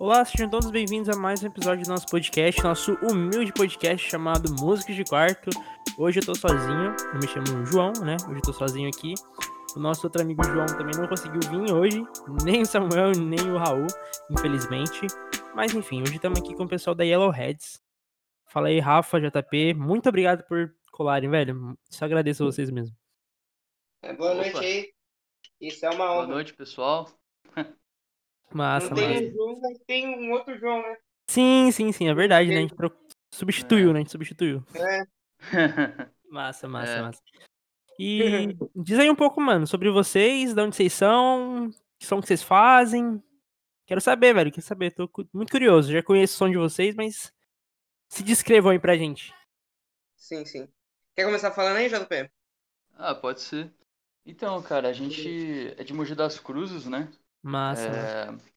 Olá, sejam todos bem-vindos a mais um episódio do nosso podcast, nosso humilde podcast chamado Músicas de Quarto. Hoje eu tô sozinho, eu me chamo João, né? Hoje eu tô sozinho aqui. O nosso outro amigo João também não conseguiu vir hoje, nem o Samuel, nem o Raul, infelizmente. Mas enfim, hoje estamos aqui com o pessoal da Yellowheads. Fala aí, Rafa, JP, muito obrigado por colarem, velho. Só agradeço a vocês mesmo. É, boa Opa. noite aí. Isso é uma Boa honra. noite, pessoal. Massa, Não tem massa. um João, mas tem um outro João, né? Sim, sim, sim, é verdade, né? A gente tro- substituiu, né? A gente substituiu. É. Massa, massa, É. massa. E diz aí um pouco, mano, sobre vocês, de onde vocês são, que som que vocês fazem. Quero saber, velho, quero saber, tô muito curioso. Já conheço o som de vocês, mas se descrevam aí pra gente. Sim, sim. Quer começar falando aí, JP? ah, pode ser. Então, cara, a gente é de Mogi das Cruzes, né? Massa. É...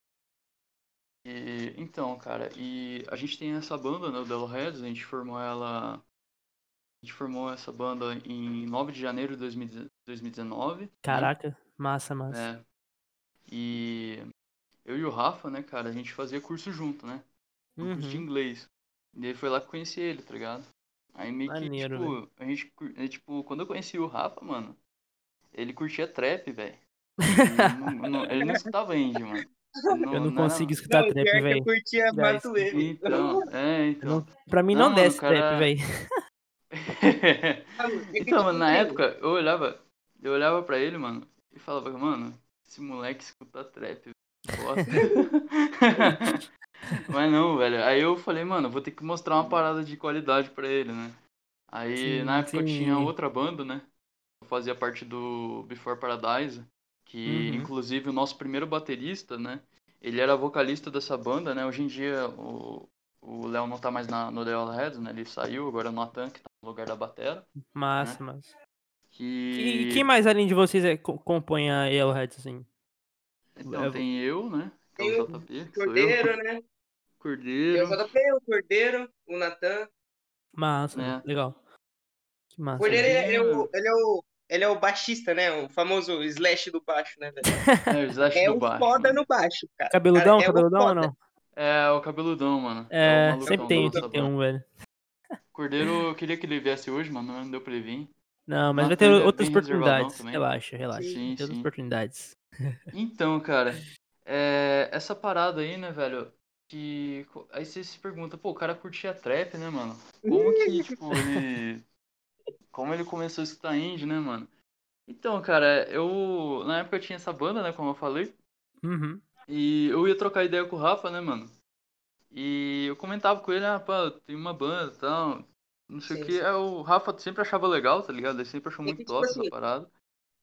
E, então, cara, e a gente tem essa banda, né, o Delo Heads, a gente formou ela. A gente formou essa banda em 9 de janeiro de 2000 2019. né? Caraca, massa, massa. É. E eu e o Rafa, né, cara, a gente fazia curso junto, né? curso de Uhum. inglês. E aí foi lá que eu conheci ele, tá ligado? Aí meio que, Maneiro, tipo, a gente, é, tipo, quando eu conheci o Rafa, mano, ele curtia trap, velho. Ele não- não- ele não escutava indie, mano. Ele Eu não consigo escutar Não, trap, velho. eu curtia Matuê. Então, é, Eu então. não- Pra mim não, Não, desce cara- trap, velho. então, mano, na época, eu olhava, eu olhava pra ele, mano, e falava, mano, esse moleque escuta trap, bosta. Mas não, velho. Aí eu falei, mano, vou ter que mostrar uma parada de qualidade pra ele, né? Aí Sim, na época eu sim. tinha outra banda, né? Eu fazia parte do Before Paradise, que Uhum. inclusive o nosso primeiro baterista, né? Ele era vocalista dessa banda, né? Hoje em dia o o Léo não tá mais na, no The All Heads, né? Ele saiu, agora é o Natan, que tá no lugar da batera. Massa, massa. Que... E quem mais além de vocês é, co- compõe a Yellowheads, assim? Então, É, tem eu, né? Que é o JP, eu. Cordeiro, né? Tem Cordeiro. o JP, o Cordeiro, o Natan. Massa, É. legal. Que massa. Cordeiro, ele é, o, ele, é o, ele é o baixista, né? O famoso slash do baixo, né? velho? É, o Slash É do o baixo, foda mano. no baixo, cara. Cabeludão, Cara, é cabeludão ou não? É, o cabeludão, mano. É, o malucão sempre tem, do tem um, velho. Cordeiro, eu queria que ele viesse hoje, mano, não deu pra ele vir. Não, mas vai Nossa, ter é outras oportunidades. também. Relaxa, relaxa. Sim, Tem outras sim. oportunidades. Então, cara, é, essa parada aí, né, velho, que... Aí você se pergunta, pô, o cara curtia trap, né, mano? Como que, tipo, ele... Como ele começou a escutar indie, né, mano? Então, cara, eu... Na época eu tinha essa banda, né, como eu falei. Uhum. E eu ia trocar ideia com o Rafa, né, mano? E eu comentava com ele, ah, pá, tem uma banda e tal, não sei o Sim, que. sim. Aí o Rafa sempre achava legal, tá ligado? Ele sempre achou É muito que, tipo top assim, essa parada.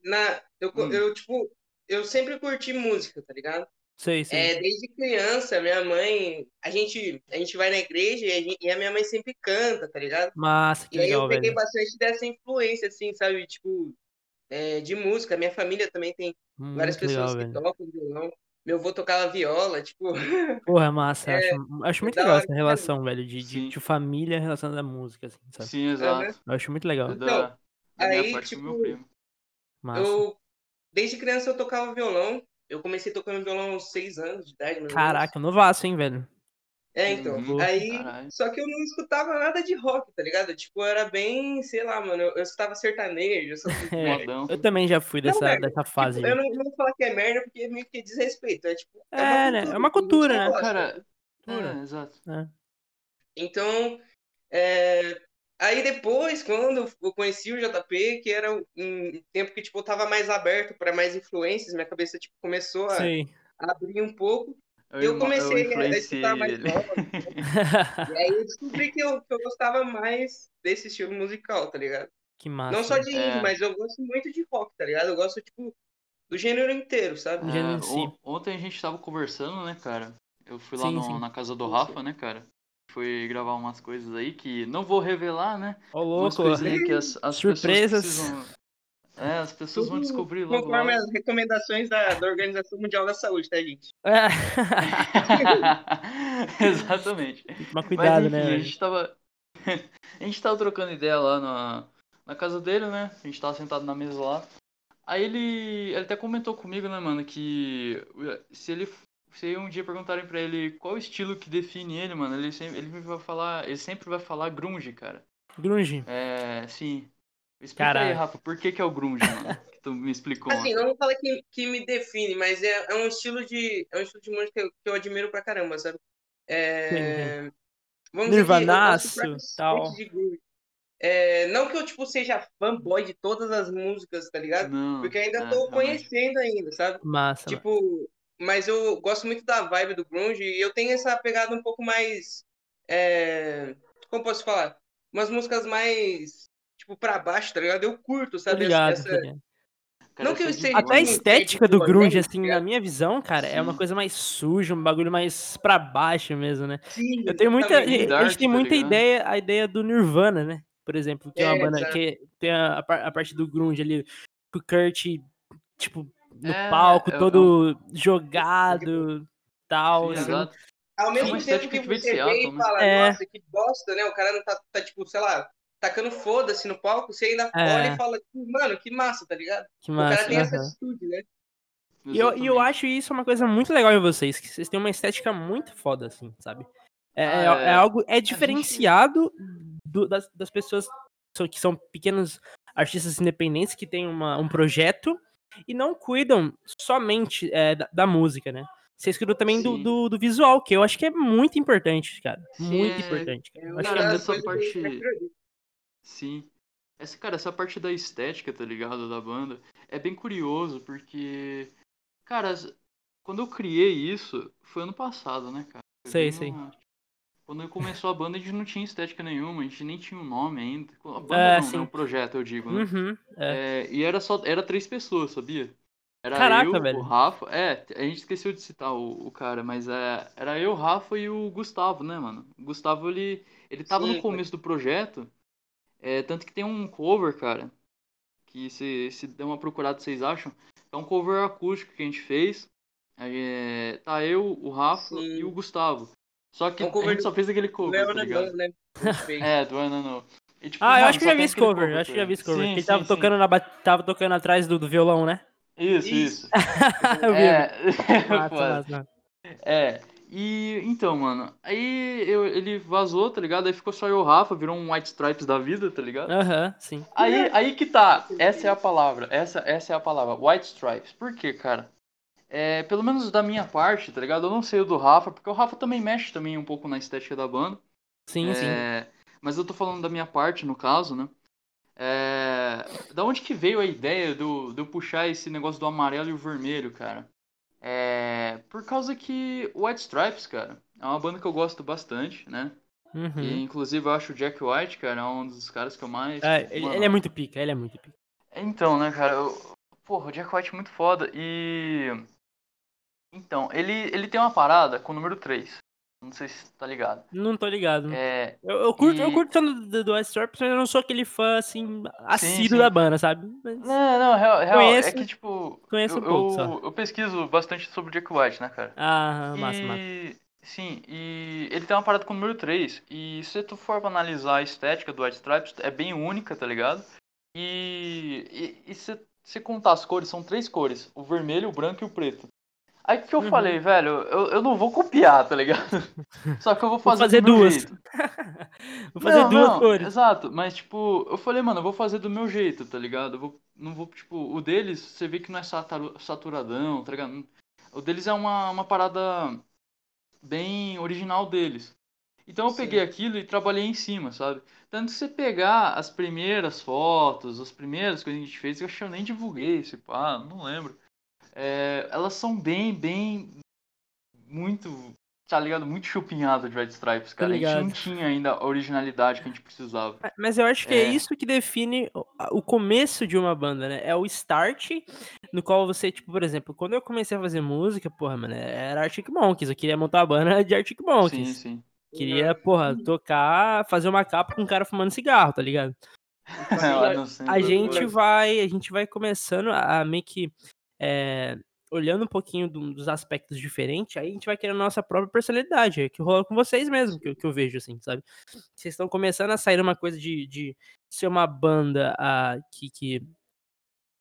Na, eu, Hum. eu, tipo, eu sempre curti música, tá ligado? Sei, sei. É, desde criança, minha mãe, a gente, a gente vai na igreja e a, gente- e a minha mãe sempre canta, tá ligado? Massa, que E aí eu legal, peguei velho. bastante dessa influência, assim, sabe? Tipo, é, de música. Minha família também tem várias Muito legal, pessoas que velho. tocam violão. Meu avô tocava viola, tipo, Porra, massa. É, acho, acho muito da legal hora essa relação, velho, de, de, Sim. de família relacionada à música, assim, sabe? Sim, exato. Eu acho muito legal. É da, Então, da minha aí, parte tipo, primo. Massa. eu, desde criança eu tocava violão. Eu comecei tocando violão aos seis anos de idade, ou menos. Caraca, novaço, hein, velho? É, então. Uhum, Aí, caralho. só que eu não escutava nada de rock, tá ligado? Tipo, eu era bem, sei lá, mano, eu, eu escutava sertanejo, essas coisas. É, eu também já fui Não, dessa, velho, dessa fase. Tipo, eu não, não vou falar que é merda porque é meio que desrespeito. É tipo. É, né? É uma cultura, que a gente né? gosta. Cara, Cultura. é, exato. É. Então, é, aí depois, quando eu conheci o JP, que era um tempo que tipo, eu tava mais aberto para mais influências, minha cabeça tipo, começou a Sei. abrir um pouco. Eu, Eu eu comecei a influenciei escutar mais ele. rock. E aí eu descobri que eu, que eu gostava mais desse estilo musical, tá ligado? que massa. Não só de indie, É. mas eu gosto muito de rock, tá ligado? Eu gosto, tipo, do gênero inteiro, sabe? Gênero em si. on- ontem a gente tava conversando, né, cara? Eu fui lá Sim, no- sim. na casa do Sim, Rafa, né, cara? Fui gravar umas coisas aí que não vou revelar, né? Ô, Umas louco. as, as Surpresas. precisam... É, as pessoas vão descobrir logo Conforme logo. as recomendações da, da Organização Mundial da Saúde, tá, gente? É. Exatamente. Tomar cuidado, Mas, enfim, né? a gente tava. a gente tava trocando ideia lá na, na casa dele, né? A gente tava sentado na mesa lá. Aí ele. Ele até comentou comigo, né, mano, que se ele se um dia perguntarem pra ele qual o estilo que define ele, mano, ele sempre, ele vai falar, ele sempre vai falar grunge, cara. Grunge. É, sim. Explica Caralho. aí, Rafa, por que que é o grunge, mano? Que tu me explicou. Assim, não vou falar que, que me define, mas é, é um estilo de é um estilo de música que eu, que eu admiro pra caramba, sabe? É, vamos dizer que eu Nirvanaço, tal. É, não que eu tipo seja fanboy de todas as músicas, tá ligado? Não, Porque ainda é, tô conhecendo ainda, sabe? Massa. mano. Tipo, mas eu gosto muito da vibe do grunge e eu tenho essa pegada um pouco mais é, como posso falar? Umas músicas mais tipo pra baixo, tá ligado? Eu curto, sabe? ligado, Essa. Cara, não que eu essa Até a Sim, estética sim, do sim, grunge, sim, assim, tá na minha visão, cara, é uma Sim. coisa mais suja, um bagulho mais pra baixo mesmo, né? Sim, Eu tenho muita. A gente tem tá muita ligado? ideia, a ideia do Nirvana, né? Por exemplo, que é uma É, banda exato. que tem a, a par- a parte do grunge ali, com o Kurt, tipo, no É, palco, é- é todo jogado, tal, Sim, assim. Ao É mesmo uma tempo que você vê Seattle, e fala, É. nossa, que bosta, né? O cara não tá, tá, tipo, sei lá, tacando foda-se no palco, você ainda É. olha e fala, mano, que massa, tá ligado? Que O massa. cara tem essa atitude, né? E eu, e eu acho isso uma coisa muito legal em vocês, que vocês têm uma estética muito foda, assim, sabe? É, Ah, é- é- é algo. É gente- diferenciado do- das, das pessoas so- que são pequenos artistas independentes que têm uma- um projeto e não cuidam somente é, da, da música, né? Vocês cuidam também do, do, do visual, que eu acho que é muito importante, cara. Sim, muito é- importante. Cara. É Eu acho que é Cara, essa que a gente parte-. Sim. Essa, cara, essa parte da estética, tá ligado? Da banda, é bem curioso, porque. Cara, quando eu criei isso, foi ano passado, né, cara? Foi Sei, sei. no- Quando começou a banda, a gente não tinha estética nenhuma, a gente nem tinha um nome ainda. A banda É, não, sim. né? O projeto, eu digo, né? Uhum, é. É, e era só. Era três pessoas, sabia? Era Caraca, eu, velho. o Rafa. É, a gente esqueceu de citar o, o cara, mas é, era eu, o Rafa e o Gustavo, né, mano? O Gustavo, ele, ele tava Sim, no começo do projeto. É, tanto que tem um cover, cara. Que se, se der uma procurada, vocês acham? É um cover acústico que a gente fez. É, tá eu, o Rafa Sim. e o Gustavo. Só que É um cover a gente só fez aquele cover, Léo tá ligado? Né? É, do Ano. E, tipo, Ah, eu acho que já vi esse cover. Eu acho que já vi ele. esse cover. Sim, que ele sim, tava sim. tocando, na, tava tocando atrás do, do violão, né? Isso, Isso. isso. eu vi. É. É, e então, mano, aí eu, ele vazou, tá ligado? Aí ficou só eu e o Rafa, virou um White Stripes da vida, tá ligado? Aham, sim. Aí, aí que tá, essa é a palavra, essa, essa é a palavra, White Stripes. Por quê, cara? É, pelo menos da minha parte, tá ligado? Eu não sei o do Rafa, porque o Rafa também mexe também um pouco na estética da banda. Sim, sim. É, mas eu tô falando da minha parte, no caso, né? É, da onde que veio a ideia do, de eu puxar esse negócio do amarelo e o vermelho, cara? É, por causa que o White Stripes, cara, é uma banda que eu gosto bastante, né? E Uhum. inclusive eu acho o Jack White, cara, um dos caras que eu mais. É, ele, ele é muito pica, ele é muito pica. Então, né, cara, eu... porra, o Jack White é muito foda. E. Então, ele, ele tem uma parada com o número 3. Não sei se tá ligado. Não tô ligado. É, Eu, eu curto, eu e- curto tanto do, do Ice Straps, mas eu não sou aquele fã, assim, assíduo sim. da banda, sabe? Mas- Não, não, real, real Conheço- é que, tipo, conheço eu, um pouco eu, eu pesquiso bastante sobre o Jack White, né, cara? Ah, massa, e, massa. Sim, e ele tem uma parada com o número 3. E se tu for pra analisar a estética do White Stripes, é bem única, tá ligado? E, e, e se você contar as cores, são três cores: o vermelho, o branco e o preto. Aí o que eu Uhum. falei, velho, eu, eu não vou copiar, tá ligado? Só que eu vou Vou fazer, fazer do meu duas. jeito. Vou fazer Não, duas não, cores. Exato, mas tipo, eu falei, mano, eu vou fazer do meu jeito, tá ligado? Eu vou, não vou, tipo, o deles, você vê que não é saturadão, tá ligado? O deles é uma, uma parada bem original deles. Então eu Sim. peguei aquilo e trabalhei em cima, sabe? Tanto que você pegar as primeiras fotos, as primeiras coisas que a gente fez, eu acho que eu nem divulguei esse pá, não lembro. É, elas são bem, bem, muito, tá ligado? Muito chupinhada de Red Stripes, cara. A gente não tinha ainda a originalidade que a gente precisava. Mas eu acho que é. É. isso que define o- começo de uma banda, né? É o start, no qual você, tipo, por exemplo, quando eu comecei a fazer música, porra, mano, era Arctic Monkeys. Eu queria montar a banda de Arctic Sim, Monkeys. sim. Queria, porra, tocar, fazer uma capa com um cara fumando cigarro, tá ligado? Centro A da gente vai, a gente vai começando a meio que é, olhando um pouquinho do- dos aspectos diferentes, aí a gente vai criando a nossa própria personalidade, é que rola com vocês mesmo, que, eu- que eu vejo, assim, sabe? Vocês estão começando a sair uma coisa de, de ser uma banda ah, que, que,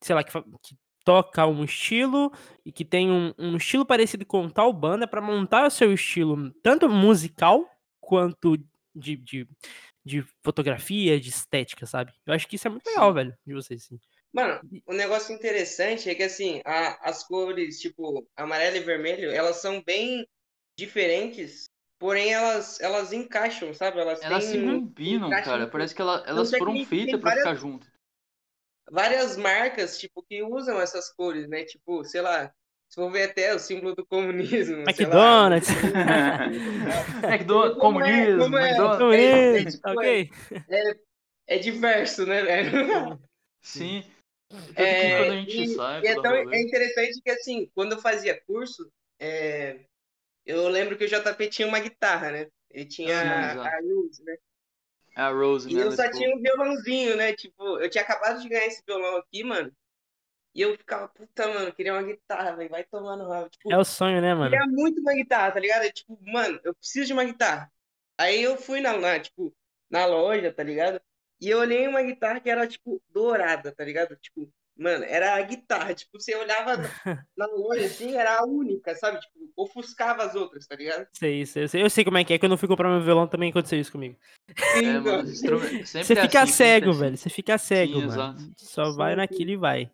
sei lá, que, que toca um estilo e que tem um, um estilo parecido com tal banda para montar o seu estilo, tanto musical quanto de, de, de fotografia, de estética, sabe? Eu acho que isso é muito legal, velho, de vocês, sim. Mano, o negócio interessante é que, assim, a- as cores, tipo, amarelo e vermelho, elas são bem diferentes, porém elas, elas encaixam, sabe? Elas Elas se têm um combinam, encaixe cara. Parece que ela- elas Tanto é foram que feitas pra várias- ficar juntas. várias marcas, tipo, que usam essas cores, né? Tipo, sei lá, se for ver até o símbolo do comunismo, sei lá. McDonald's. McDonald's, Como é- comunismo, como é- McDonald's. É- é tipo, ok? É diverso, né, velho? Sim. Que É, quando a gente e- sai E é, tão, é interessante que, assim, quando eu fazia curso, é, eu lembro que o JP tinha uma guitarra, né? Ele tinha Sim, a, a Rose, né? É a Rose, E né? eu só Let's tinha um violãozinho, né? Tipo, eu tinha acabado de ganhar esse violão aqui, mano. E eu ficava, puta, mano, queria uma guitarra, velho. Vai tomar no rabo. Tipo, É o sonho, né, mano? queria muito uma guitarra, tá ligado? Eu, tipo, mano, eu preciso de uma guitarra. Aí eu fui na, na, tipo, na loja, tá ligado? E eu olhei uma guitarra que era, tipo, dourada, tá ligado? Tipo, mano, era a guitarra. Tipo, você olhava na, loja, assim, era a única, sabe? Tipo, ofuscava as outras, tá ligado? Sei, sei, eu sei. Eu sei como é que é. Quando eu fui comprar meu violão também aconteceu isso comigo. É, mano, Você é fica assim, cego, velho. Você fica cego, Sim, mano. exato. Só vai naquilo e vai.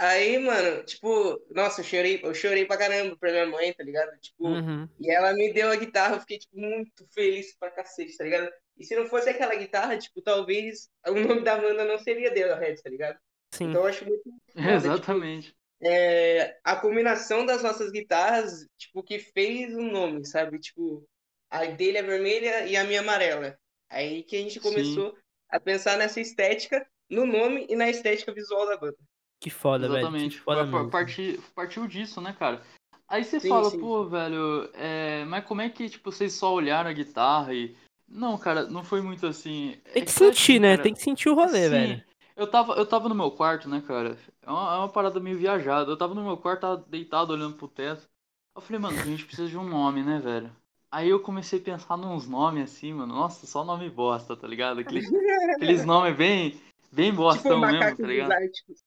Aí, mano, tipo, nossa, eu chorei, eu chorei pra caramba pra minha mãe, tá ligado? Tipo, Uhum. E ela me deu a guitarra, eu fiquei, tipo, muito feliz pra cacete, tá ligado? E se não fosse aquela guitarra, tipo, talvez o nome da banda não seria The Heads, tá ligado? Sim. Então eu acho muito foda, Exatamente. é, a combinação das nossas guitarras, tipo, que fez o nome, sabe? Tipo, a dele é vermelha e a minha amarela. Aí que a gente Sim. começou a pensar nessa estética, no nome e na estética visual da banda. Que foda, velho. Exatamente. Mesmo. parti- partiu disso, né, cara? Aí você Sim, fala, sim. pô, velho, é, mas como é que, tipo, vocês só olharam a guitarra e. Não, cara, não foi muito assim. Tem É que foi sentir, assim, né? cara. Tem que sentir o rolê, Sim. velho. Eu tava, eu tava no meu quarto, né, cara? É uma, é uma parada meio viajada. Eu tava no meu quarto, tava deitado olhando pro teto. Eu falei, mano, a gente precisa de um nome, né, velho? Aí eu comecei a pensar nos nomes assim, mano. Nossa, só nome bosta, tá ligado? Aqueles, aqueles nomes bem, bem tipo, bostão mesmo, macacos tá ligado?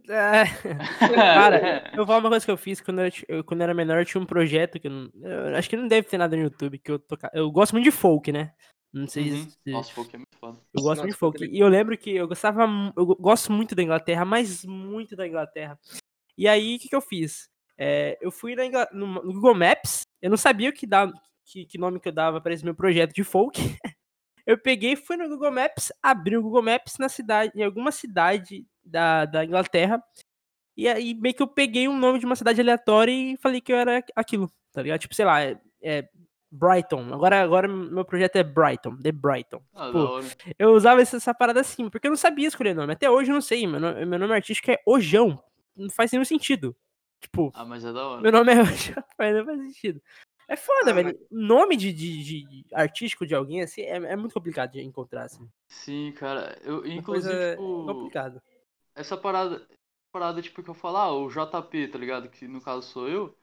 É, Cara, eu vou falar uma coisa que eu fiz quando eu, era, eu- quando eu era menor, eu tinha um projeto que eu, não- eu acho que não deve ter nada no YouTube, que eu toca, Eu gosto muito de folk, né? Não sei Uhum. se. Nossa, folk é muito foda. Eu gosto Nossa, muito de folk é E eu lembro que eu gostava. Eu go- gosto muito da Inglaterra, mas muito da Inglaterra. E aí, o que, que eu fiz? É, eu fui na no, no Google Maps, eu não sabia o que, dava, que, que nome que eu dava para esse meu projeto de folk. Eu peguei, fui no Google Maps, abri o Google Maps na cidade, em alguma cidade da, da Inglaterra. E aí meio que eu peguei um nome de uma cidade aleatória e falei que eu era aquilo, tá ligado? Tipo, sei lá, é, é Brighton. Agora, agora meu projeto é Brighton, The Brighton. Ah, Pô, hora. eu usava essa, essa parada assim, porque eu não sabia escolher nome. Até hoje eu não sei. Meu nome, meu nome artístico é Ojão. Não faz nenhum sentido. Tipo, Ah, mas é da hora. meu nome é Ojão, mas não faz sentido. É foda, Ah, velho. Nome de, de, de artístico de alguém, assim, é, é muito complicado de encontrar, assim. Sim, cara. Eu, Uma inclusive, tipo, complicada. essa parada, parada, tipo, que eu falo, ah, o JP, tá ligado? Que no caso sou eu.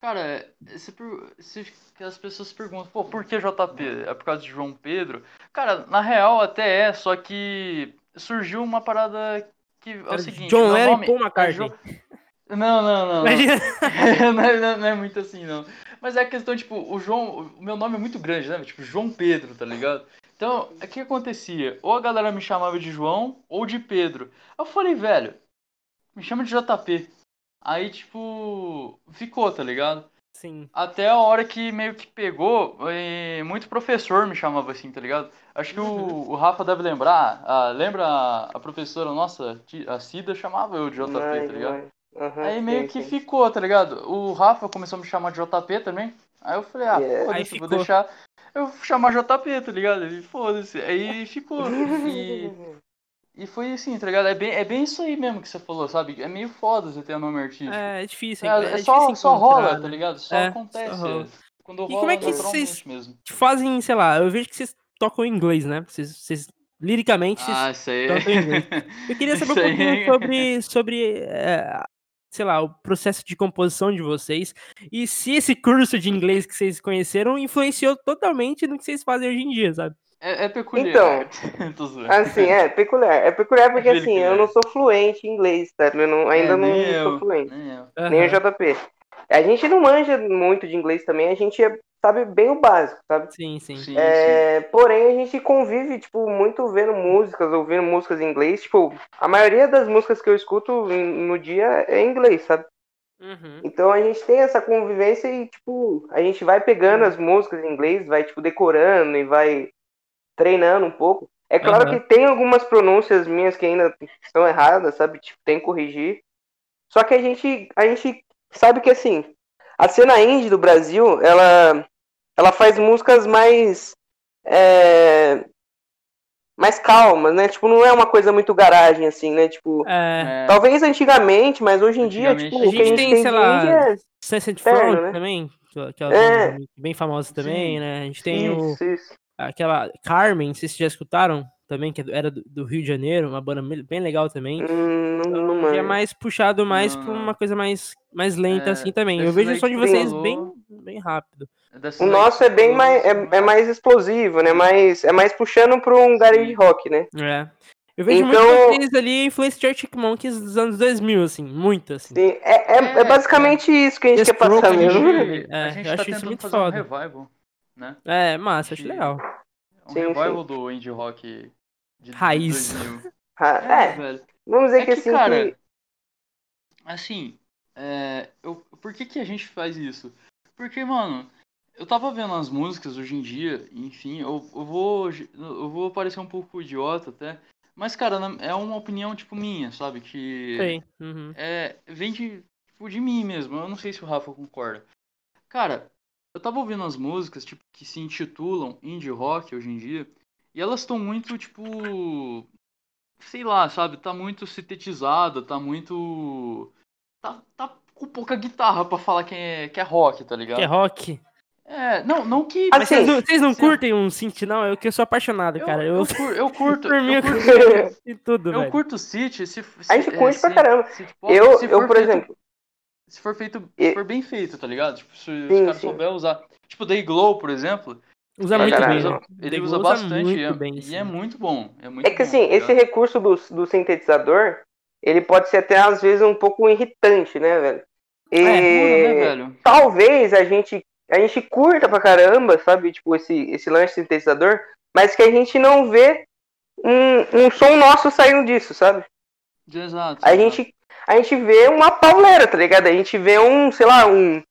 Cara, se, se- as pessoas perguntam, pô, por que JP? É por causa de João Pedro? Cara, na real até é, só que surgiu uma parada que é o seguinte. John Lennon e Paul é McCartney. Não, não, não. não, é, não- não é muito assim, não. Mas é a questão, tipo, o João. O meu nome é muito grande, né? Tipo, João Pedro, tá ligado? Então, o que acontecia? Ou a galera me chamava de João ou de Pedro. Eu falei, velho, me chama de JP. Aí, tipo, ficou, tá ligado? Sim. Até a hora que meio que pegou, eh, muito professor me chamava assim, tá ligado? Acho que o, o Rafa deve lembrar. ah, lembra a, a professora nossa, a Cida, chamava eu de JP, tá ligado? ai. Aham, Aí meio sim, que sim. ficou, tá ligado? O Rafa começou a me chamar de JP também. Aí eu falei, ah, Yeah. Foda-se, vou deixar. Eu vou chamar JP, tá ligado? Foda-se. Aí ficou. E, e foi assim, tá ligado? É bem, é bem isso aí mesmo que você falou, sabe? É meio foda você ter nome artístico. É, é difícil. É, é é só, difícil só rola, né? tá ligado? Só É, acontece. só rola. Quando E rola como é que vocês- mesmo. Fazem, sei lá, eu vejo que vocês tocam em inglês, né? Vocês, vocês liricamente, vocês Ah, isso aí tocam em inglês. Eu queria saber um pouquinho é- sobre, sobre é, sei lá, o processo de composição de vocês e se esse curso de inglês que vocês conheceram influenciou totalmente no que vocês fazem hoje em dia, sabe? É, é peculiar. Então. Assim, é peculiar. É peculiar porque É assim, eu não sou fluente em inglês, tá? Eu não- ainda É, não sou eu, fluente. Nem eu. Nem o Aham. JP. A gente não manja muito de inglês também, a gente é- sabe bem o básico, sabe? Sim, sim. Sim, sim. É, porém, a gente convive, tipo, muito vendo músicas, ouvindo músicas em inglês. Tipo, a maioria das músicas que eu escuto no dia é em inglês, sabe? Uhum. Então a gente tem essa convivência e, tipo, a gente vai pegando Uhum. as músicas em inglês, vai, tipo, decorando e vai treinando um pouco. É claro Aham. que tem algumas pronúncias minhas que ainda estão erradas, sabe? Tipo, tem que corrigir. Só que a gente, a gente sabe que, assim, a cena indie do Brasil, ela, ela faz músicas mais. é, mais calmas, né? Tipo, não é uma coisa muito garagem, assim, né? Tipo. É, É, Talvez antigamente, mas hoje em dia, tipo, a o que a gente gente tem, tem, sei de lá, é Sunset Front né? também, que, que é, É. bem famosa também, Sim. né? A gente tem o, Isso, isso. Aquela Carmen, não sei se vocês já escutaram também, que era do, Rio de Janeiro, uma banda bem legal também. Hum, não, não Que é mais puxado mais Não, pra uma coisa mais, mais lenta É, assim também. Eu vejo o som de vocês falou- bem, bem rápido. dessas O nosso é bem mais, é, é mais explosivo, né? Mais, é mais puxando pra um garage rock, né? É. Eu vejo Então- muito vocês ali influência de Arctic Monkeys dos anos 2000, assim, muito, assim. Sim, é, é, é É, basicamente isso que a gente Esse quer passar Broken A mesmo. gente, É, a gente eu acho tá isso tentando muito fazer foda. um revival, né? É, massa, acho legal. Um Sim, revival sim. do indie rock de Raiz. 2000. Ah, É, É, velho. vamos dizer É que que, assim cara, que. assim, é, eu, por que que a gente faz isso? Porque, mano, eu tava vendo as músicas hoje em dia, enfim, eu, eu vou eu vou parecer um pouco idiota até, mas, cara, é uma opinião, tipo, minha, sabe? Que Sei. Uhum. é, vem de, tipo, de mim mesmo. Eu não sei se o Rafa concorda. Cara, eu tava ouvindo as músicas, tipo, que se intitulam indie rock hoje em dia, e elas estão muito, tipo, sei lá, sabe? Tá muito sintetizada, tá muito tá, tá com pouca guitarra pra falar que é, que é rock, tá ligado? Que é rock. É, não, não que Ah, Mas sim. vocês não, vocês não Sim. curtem um synth, não? Eu que eu sou apaixonado, eu, cara. eu, Eu, cur- eu curto, por mim, eu eu curto, curto tudo, eu velho. curto City, se, se A gente é, curte pra se- caramba. se, tipo, Eu, se eu por exemplo, se for feito, E- se for bem feito, tá ligado? Tipo, se os Sim, caras sim. souber usar. Tipo, Day Glow, por exemplo. Usa muito caralho, bem. Ele usa, ele The usa usa bastante muito e, é, bem, e é muito bom. É, muito é que bom, assim, tá esse recurso do, do sintetizador, ele pode ser até às vezes um pouco irritante, né, velho? E É, pura, né, velho? talvez a gente a gente curta pra caramba, sabe? Tipo, esse, esse lance sintetizador, mas que a gente não vê um, um som nosso saindo disso, sabe? Exato. A gente, a gente vê uma pauleira, tá ligado? A gente vê um, sei lá, um.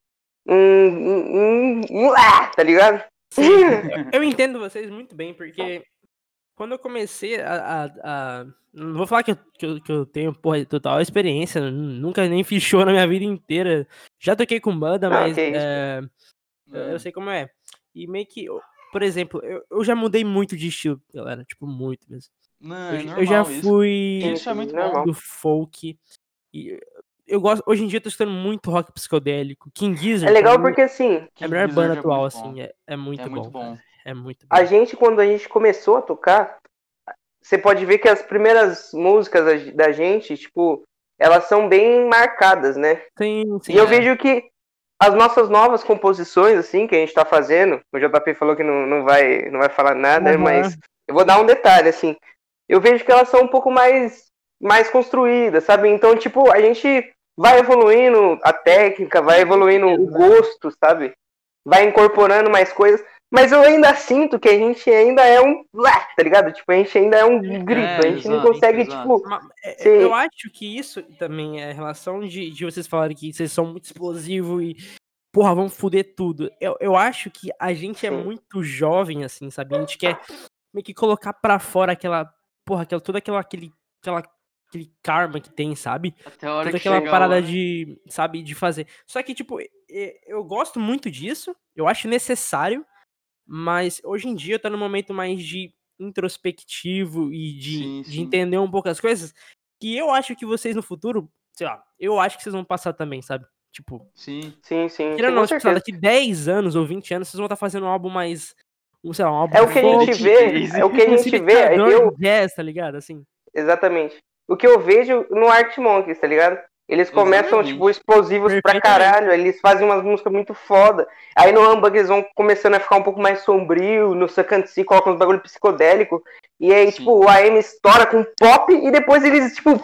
Um. Um. um, um ah, tá ligado? Eu entendo vocês muito bem, porque quando eu comecei a. a- a- não vou falar que eu, que eu, que eu tenho, porra, total experiência, nunca nem fiz show na minha vida inteira. Já toquei com banda, Não, mas que isso, é, eu, É. eu sei como é. E meio que, por exemplo, eu, eu já mudei muito de estilo, galera, tipo, muito mesmo. Não, Eu, é normal eu já isso. fui Isso é muito normal. bom. do folk. E eu gosto, hoje em dia eu tô escutando muito rock psicodélico. King Gizzard. É legal mim, porque assim, é a melhor Gizzard banda é atual, muito bom. assim. É, é muito É bom. muito bom. É muito bom. a gente, quando a gente começou a tocar, você pode ver que as primeiras músicas da- gente, tipo, elas são bem marcadas, né? Sim, sim. E eu é. vejo que as nossas novas composições, assim, que a gente tá fazendo, o JP falou que não, não, vai, não vai falar nada, Aham. mas eu vou dar um detalhe, assim. Eu vejo que elas são um pouco mais, mais construídas, sabe? Então, tipo, a gente vai evoluindo a técnica, vai evoluindo o gosto, sabe? Vai incorporando mais coisas. Mas eu ainda sinto que a gente ainda é um. Tá ligado? Tipo, a gente ainda é um grito. a gente não exato, consegue, exato. tipo. Ma- é- Sim. Eu acho que isso também é a relação de, de vocês falarem que vocês são muito explosivos e, porra, vamos foder tudo. Eu, eu acho que a gente é Sim. muito jovem, assim, sabe? A gente quer meio que colocar pra fora aquela, porra, aquela, todo aquela, aquele, aquela, aquele karma que tem, sabe? Até a hora toda que aquela parada lá, de, sabe, de fazer. Só que, tipo, eu gosto muito disso, eu acho necessário, mas hoje em dia eu tô num momento mais de introspectivo e de, Sim, de sim. entender um pouco as coisas, que eu acho que vocês no futuro, sei lá, eu acho que vocês vão passar também, sabe? Tipo, Sim. Sim, sim. com não, tipo, daqui 10 anos ou 20 anos, vocês vão estar fazendo um álbum mais, um, sei lá, um álbum É o que a gente vê, é o que a gente vê. Eu, de jazz, tá ligado? Assim, Exatamente. O que eu vejo no Art Monkeys, tá ligado? Eles começam, Exatamente. tipo, explosivos pra caralho. Eles fazem umas músicas muito foda. Aí no Humbug eles vão começando a ficar um pouco mais sombrio. No Second Sea colocam uns bagulho psicodélico. E aí, Sim. tipo, o AM estoura com pop e depois eles, tipo.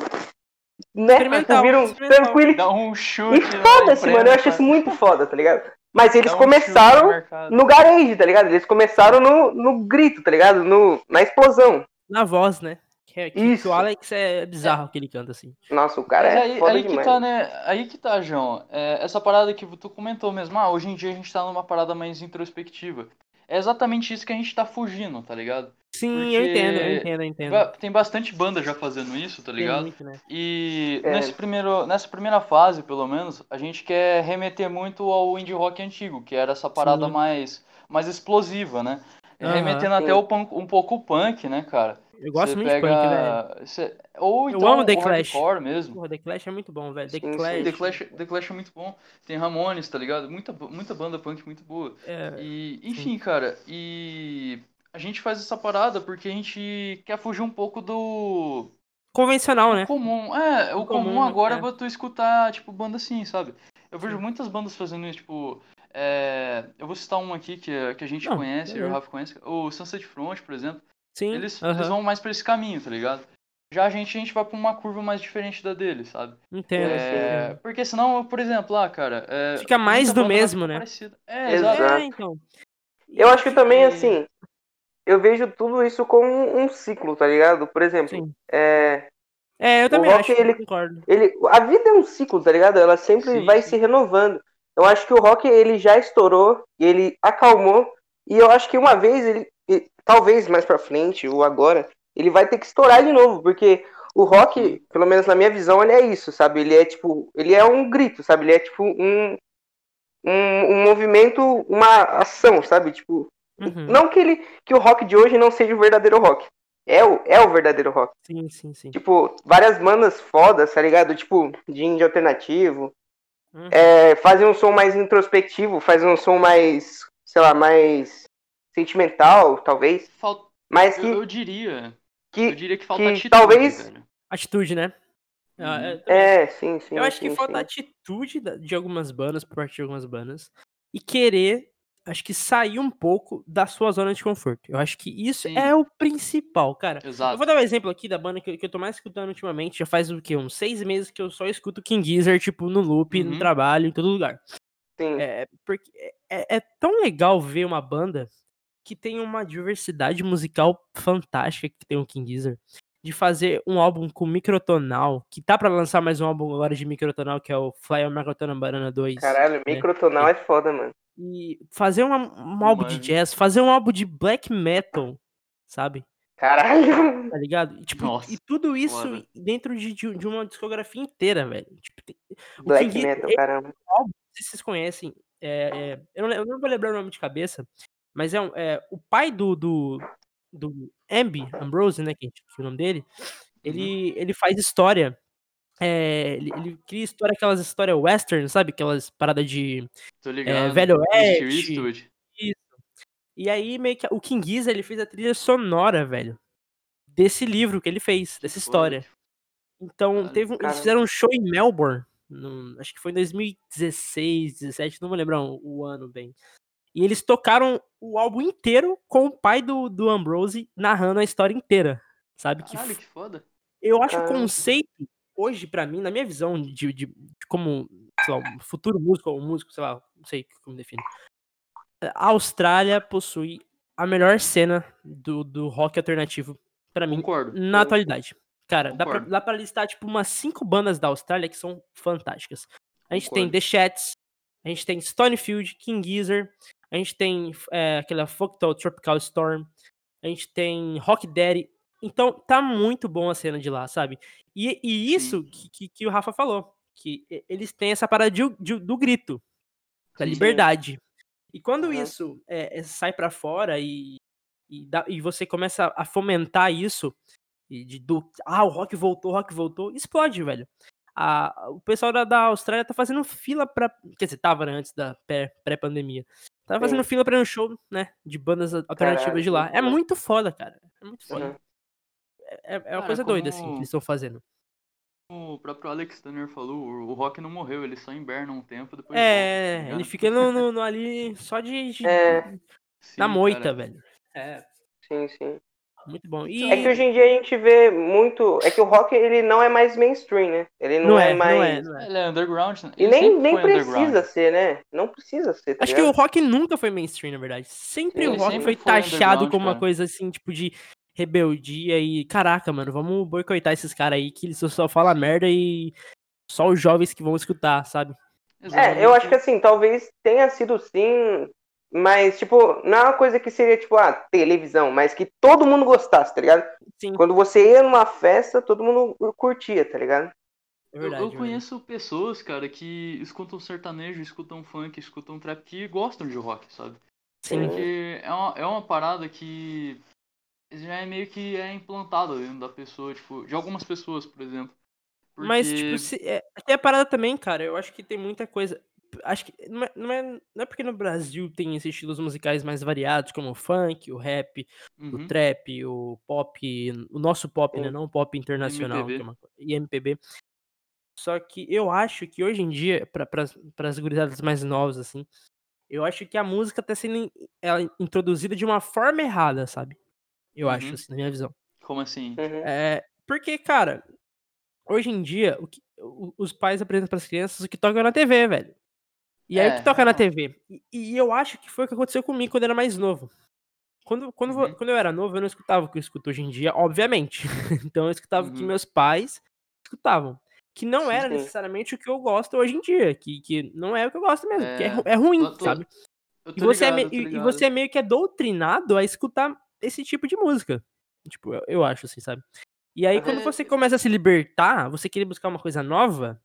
Né? Viram tranquilo. Dá um chute. E foda-se, mano. Eu acho isso muito foda, tá ligado? Mas eles começaram no garage, tá ligado? Eles começaram no, no grito, tá ligado? No, na explosão. Na voz, né? Que, é- que- que Isso. o Alex é bizarro que ele canta assim. Nossa, o cara Mas é aí, foda aí que tá, né? Aí que tá, João. É, essa parada que tu comentou mesmo. Ah, hoje em dia a gente tá numa parada mais introspectiva. É exatamente isso que a gente tá fugindo, tá ligado? Sim, eu Porque- entendo, eu entendo, eu entendo. Tem bastante banda já fazendo isso, tá Tem ligado? muito, né? E É. nesse primeiro, nessa primeira fase, pelo menos, a gente quer remeter muito ao indie rock antigo, que era essa parada Sim. mais, mais explosiva, né? Aham. Remetendo até o punk, um pouco o punk, né, cara? Eu gosto muito de punk, velho. cê- Ou Eu então amo The Clash. mesmo. Porra, The Clash é muito bom, velho. The Sim, sim. Clash. The Clash, The Clash é muito bom. Tem Ramones, tá ligado? Muita, muita banda punk muito boa. É, E, enfim, cara, e a gente faz essa parada porque a gente quer fugir um pouco do convencional, né? comum. É, o O comum, comum agora é. é tu escutar, tipo, banda assim, sabe? Eu vejo muitas bandas fazendo isso, tipo. é, eu vou citar uma aqui que, que a gente Não, conhece, eu e o. Rafa conhece, o Sunset Front, por exemplo. Sim. Eles, eles vão mais pra esse caminho, tá ligado? Já a gente, a gente vai pra uma curva mais diferente da deles, sabe? Entendo. É, entendo. porque senão, por exemplo, lá, cara. é, Fica mais do mesmo, né? parecida. É, Exato. É, então. Eu acho que também, assim, eu vejo tudo isso como um ciclo, tá ligado? Por exemplo, Sim. é, É, eu também rock, acho, ele- concordo. ele, a vida é um ciclo, tá ligado? Ela sempre Sim, vai sim. se renovando. Eu acho que o rock, ele já estourou, ele acalmou, e eu acho que uma vez, ele, e- talvez mais pra frente, ou agora, ele vai ter que estourar de novo, porque o rock, pelo menos na minha visão, ele é isso, sabe? Ele é tipo, ele é um grito, sabe? Ele é tipo um, um, um movimento, uma ação, sabe? Tipo, Uhum. não que ele que o rock de hoje não seja o verdadeiro rock. É o, é o verdadeiro rock. Sim, sim, sim. Tipo, várias bandas fodas, tá ligado? Tipo, de indie alternativo. Uhum. É, fazem um som mais introspectivo, fazem um som mais, sei lá, mais sentimental, talvez. Falta- Mas eu, que, eu diria. Eu que diria que falta que atitude, talvez- velho. Atitude, né? Ah, é, é, sim, sim. eu acho que sim, falta sim. atitude de algumas bandas, por parte de algumas bandas, e querer, acho que sair um pouco da sua zona de conforto. Eu acho que isso Sim. é o principal, cara. Eu Exato. vou dar um exemplo aqui da banda que, eu- que eu tô mais escutando ultimamente. Já faz o quê? Uns seis meses que eu só escuto King Gizzard, tipo, no loop, no Uhum. trabalho, em todo lugar. sim. É, porque é, é tão legal ver uma banda que tem uma diversidade musical fantástica que tem o King Gizzard. De fazer um álbum com microtonal, que tá pra lançar mais um álbum agora de microtonal, que é o Fly on Microtonal Banana 2. Caralho, microtonal é foda, mano. E fazer uma- um álbum de Mano. jazz, fazer um álbum de black metal, sabe? Caralho. Tá ligado? E, tipo, Nossa, e tudo isso foda. dentro de, de- de uma discografia inteira, velho. Tipo, tem- Black King- metal, caramba. não sei se vocês conhecem, é, é, eu, não, eu não vou lembrar o nome de cabeça, mas é, um- é o pai do, do, do Ambi, Ambrose, né, que, a gente- é o nome dele, ele, ele faz história, é, ele, ele cria história, aquelas histórias western, sabe, aquelas paradas de Tô ligado. Velho Oeste. Eastwood. E aí, meio que o King Gizzard, ele fez a trilha sonora, velho, desse livro que ele fez, dessa história. Então, teve um- eles fizeram um show em Melbourne, no- acho que foi em 2016, 17, não vou lembrar o ano bem. E eles tocaram o álbum inteiro com o pai do, do Ambrose narrando a história inteira. Sabe? Que Caralho, f- que foda. eu acho o conceito, hoje, pra mim, na minha visão de, de, de como, sei lá, um futuro músico ou um músico, sei lá, não sei como define. A Austrália possui a melhor cena do, do rock alternativo, pra mim, Concordo. na atualidade. Cara, dá pra, dá pra listar, tipo, umas cinco bandas da Austrália que são fantásticas. A gente tem Concordo. The Chats, a gente tem Stonefield, King Gizzard, a gente tem é, aquela Folktale Tropical Storm, a gente tem Rock Daddy. Então, tá muito bom a cena de lá, sabe? E, e isso que, que, que o Rafa falou, que eles têm essa parada de- de- do grito, da liberdade. E quando Aham. isso é, é, sai pra fora e, e, dá- e você começa a fomentar isso, e de, do, ah, o rock voltou, o rock voltou, explode, velho. A, o pessoal da, da Austrália tá fazendo fila pra. Quer dizer, tava né, antes da pré- pré-pandemia. Tava Sim. fazendo fila pra ir no show, né? De bandas alternativas Caralho, de lá. É muito foda, cara. É muito foda. Uhum. É, é uma Cara, coisa doida, assim, que como- eles estão fazendo. o próprio Alex Turner falou, o rock não morreu, ele só inverna um tempo depois tá É, ligado? ele fica no, no- no ali só de. de- É. na Sim, moita, cara. velho. É, Sim, sim. Muito bom. E É que hoje em dia a gente vê muito. É que o rock ele não é mais mainstream, né? Ele não, não, é, é, mais. não é, não é. Ele é underground, né? E Ele nem, sempre nem underground. precisa ser, né? Não precisa ser. Tá Acho que o rock nunca foi mainstream, na verdade. Sempre Ele o rock sempre foi foi taxado como uma coisa assim, tipo de rebeldia e caraca, mano, vamos boicotar esses caras aí que eles só falam merda e só os jovens que vão escutar, sabe? É, eu acho que assim, talvez tenha sido sim, mas, tipo, não é uma coisa que seria, tipo, ah, televisão, mas que todo mundo gostasse, tá ligado? Sim, Quando você ia numa festa, todo mundo curtia, tá ligado? é Eu- verdade. eu, é verdade. conheço pessoas, cara, que escutam sertanejo, escutam funk, escutam trap, que gostam de rock, sabe? Sim. Porque é uma, é uma parada que já é meio que é implantada dentro da pessoa, tipo, de algumas pessoas, por exemplo. Porque... Mas, tipo, se, é, tem a parada também, cara. Eu acho que tem muita coisa. Acho que não é, não, é, não é porque no Brasil tem esses estilos musicais mais variados, como o funk, o rap, o Uhum. trap, o pop, o nosso pop, né? Não o pop internacional, MPB. que é uma e MPB. Só que eu acho que hoje em dia, para as gurizadas mais novas, assim, eu acho que a música tá sendo ela introduzida de uma forma errada, sabe? Eu acho, Uhum. assim, na minha visão. Como assim? Uhum. É, porque, cara, hoje em dia, o que- o- os pais apresentam pras crianças o que toca na TV, velho. E aí o É, que toca na. TV? E, e eu acho que foi o que aconteceu comigo quando eu era mais novo. Quando, quando, Uhum. quando eu era novo, eu não escutava o que eu escuto hoje em dia, obviamente. então eu escutava o que Uhum. meus pais escutavam. Que não era Sim. necessariamente o que eu gosto hoje em dia. Que, que não é o que eu gosto mesmo. Que é, É, é ruim, tô- sabe? Eu E você, é ligado, tô e- você é meio que é doutrinado a escutar esse tipo de música. Tipo, eu, eu acho assim, sabe? E aí, quando É. você começa a se libertar, você querer buscar uma coisa nova,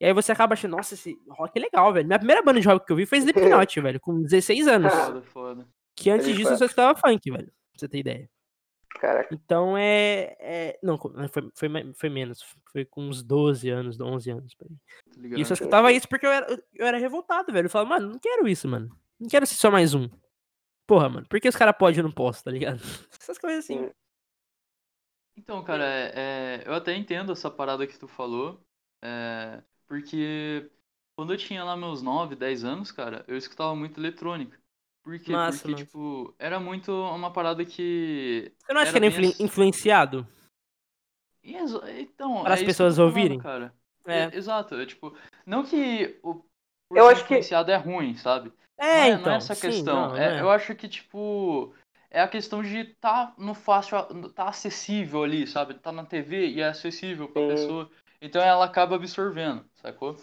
e aí você acaba achando, nossa, esse rock é legal, velho. Minha primeira banda de rock que eu vi foi Slipknot, velho, com 16 anos. Foda, foda. Que antes disso eu só escutava funk, velho. Pra você ter ideia. Caraca. Então é. é- não, co- foi, foi, foi menos. Foi com uns 12 anos, 11 anos. E eu só escutava isso porque eu era, eu era revoltado, velho. Eu falava, mano, não quero isso, mano. Não quero ser só mais um. Porra, mano, por que os caras podem e eu não posso, tá ligado? Essas coisas assim. Sim. Então, cara, é, é, eu até entendo essa parada que tu falou, é, porque quando eu tinha lá meus 9, 10 anos, cara, eu escutava muito eletrônica. Por quê? Massa, Porque, massa. tipo, era muito uma parada que... Você não acha que era bem influ- influenciado? Então, Para as é que eu pessoas falando, ouvirem? Cara. É. Exato, é tipo, não que o por Eu ser acho que- influenciado é ruim, sabe? É, não, é, então. não é essa sim, questão. não, é, não é. Eu acho que, tipo, é a questão de tá no fácil, tá acessível ali, sabe? Tá na TV e é acessível pra Sim. pessoa. Então ela acaba absorvendo, sacou?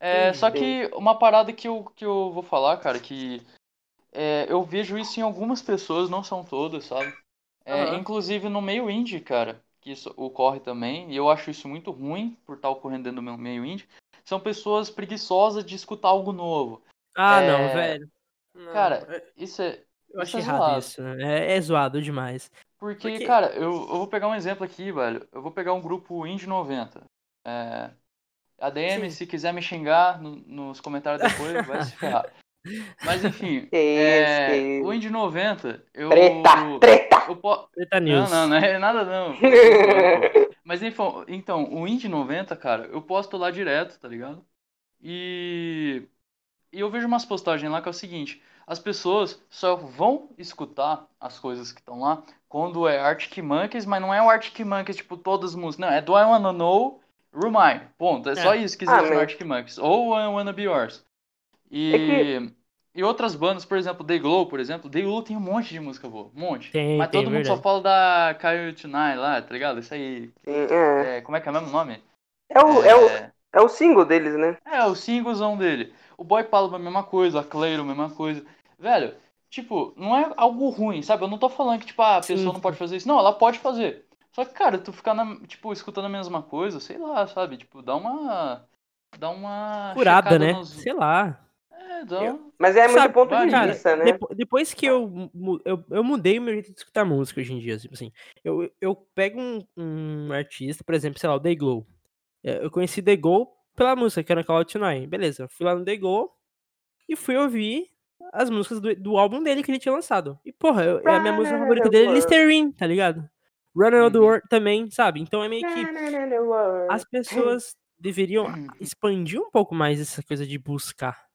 É, só que uma parada que eu, que eu vou falar, cara, que é, eu vejo isso em algumas pessoas, não são todas, sabe? É, Aham. Inclusive no meio indie, cara, que isso ocorre também, e eu acho isso muito ruim por estar ocorrendo dentro do meio indie, são pessoas preguiçosas de escutar algo novo. Ah, É, não, velho. Não, Cara, é- Isso é, eu acho é errado zoado. isso. né? É, é zoado demais. Porque, Porque- cara, eu, eu vou pegar um exemplo aqui, velho. Eu vou pegar um grupo Indie 90. É, ADM, Sim. se quiser me xingar no- nos comentários depois, vai se ferrar. Mas enfim, Que é, que o Indie 90, eu. Treta, treta! eu po- Treta Não, News. não, não é nada não. Mas enfim, então, o Indie 90, cara, eu posto lá direto, tá ligado? E, e eu vejo umas postagens lá que é o seguinte: as pessoas só vão escutar as coisas que estão lá quando é Arctic Monkeys, mas não é o Arctic Monkeys, tipo, todas as músicas. Não, é Do I Wanna Know, Remind. Ponto. É, só É. isso que Ah, existe no mas- Arctic Monkeys. Ou I Wanna Be Yours. E, É que- e outras bandas, por exemplo, The Glow, por exemplo. The Glow tem um monte de música boa. Um monte. Tem, mas tem, todo mundo só verdade. fala da Kyle Tonight lá, tá ligado? Isso aí. Sim, é. É, como é que é o mesmo nome? É, o, é, o, É, é o single deles, né? é, o singlezão dele. O Boy Paloma, a mesma coisa. A Cleiro, a mesma coisa. Velho, tipo, não é algo ruim, sabe? Eu não tô falando que, tipo, ah, a Sim, pessoa não pode fazer isso. Não, ela pode fazer. Só que, cara, tu ficar, na, tipo, escutando a mesma coisa, sei lá, sabe? Tipo, dá uma... Dá uma... Curada, né? nos- Sei lá. É, dá Eu- um... Mas é muito Sabe, ponto de cara, vista, né? Depo- depois que eu, eu. Eu mudei o meu jeito de escutar música hoje em dia. Tipo assim. Eu, eu pego um, um artista, por exemplo, sei lá, o The Glow. É, Eu conheci The Glow pela música, que era Call Out Tonight. Beleza, fui lá no The Glow e fui ouvir as músicas do, do álbum dele que ele tinha lançado. E, porra, eu- a minha música favorita dele é Listerine, tá ligado? Run Around the Uhum. World também, sabe? Então é meio que as pessoas deveriam Uhum. expandir um pouco mais essa coisa de buscar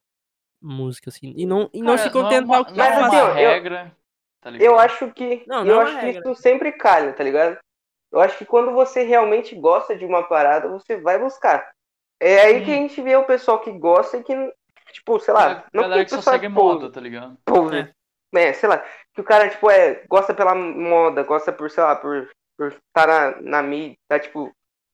música, assim. E não, e não Cara, se contentar é uma, com o que não é uma assim, regra, tá ligado? Eu acho que. Não, não eu é acho que regra. isso sempre calha, tá ligado? Eu acho que quando você realmente gosta de uma parada, você vai buscar. É aí Sim. que a gente vê o pessoal que gosta e que, tipo, sei lá, a não galera que que o só pessoal segue é moda, tá ligado? poser, é, sei lá, que o cara, tipo, é, gosta pela moda, gosta por, sei lá, por, por tá na, na mídia, tá, tipo,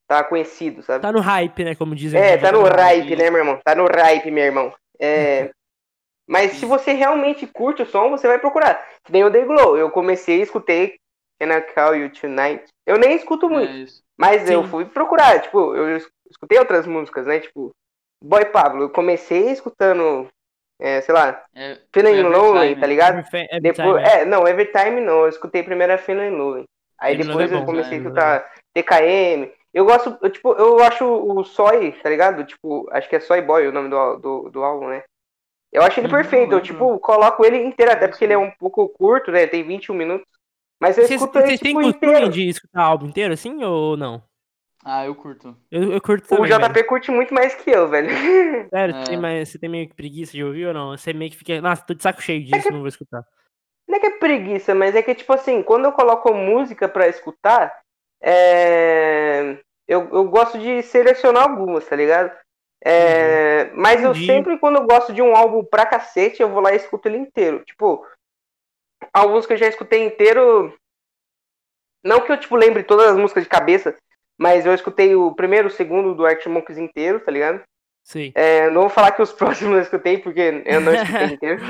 tá conhecido, sabe? Tá no hype, né? Como dizem. É, tá no hype. né, meu irmão? Tá no hype, meu irmão. É... Mas se você realmente curte o som, você vai procurar. Que Nem o The Glow. Eu comecei, escutei Can I Call You Tonight. Eu nem escuto muito, É isso. mas eu Sim. fui procurar. Tipo, eu es- escutei outras músicas, né? Tipo, Boy Pablo. Eu comecei escutando, é, sei lá, É, Feeling Every Lonely, tá ligado? Every, Depois, time, é. é, não, Every Time não. Eu escutei primeiro a Feeling Lonely. Aí Feeling depois é eu bom, comecei a cara, escutar TKM. Eu gosto, eu, tipo, eu acho o Soy, tá ligado? Tipo, acho que é Soy Boy o nome do, do, do álbum, né? Eu acho ele Uhum, perfeito. Eu, tipo, coloco ele inteiro, até porque ele é um pouco curto, né? Tem 21 minutos. Mas eu Vocês escuto ele, vocês têm tipo, costume inteiro. de escutar álbum inteiro, assim, ou não? Ah, eu curto. Eu, eu curto O também, JP velho. curte muito mais que eu, velho. Sério, É. você, tem mais, você tem meio que preguiça de ouvir ou não? Você meio que fica, nossa, tô de saco cheio disso, não vou escutar. Não é que é preguiça, mas é que, tipo assim, quando eu coloco música pra escutar, é... eu, eu gosto de selecionar algumas, tá ligado? É... Mas eu Entendi. sempre, quando eu gosto de um álbum pra cacete, eu vou lá e escuto ele inteiro. Tipo, alguns que eu já escutei inteiro. Não que eu, tipo, lembre todas as músicas de cabeça, mas eu escutei o primeiro, o segundo do Arctic Monkeys inteiro, tá ligado? Sei. É, não vou falar que os próximos eu escutei, porque eu não escutei inteiro.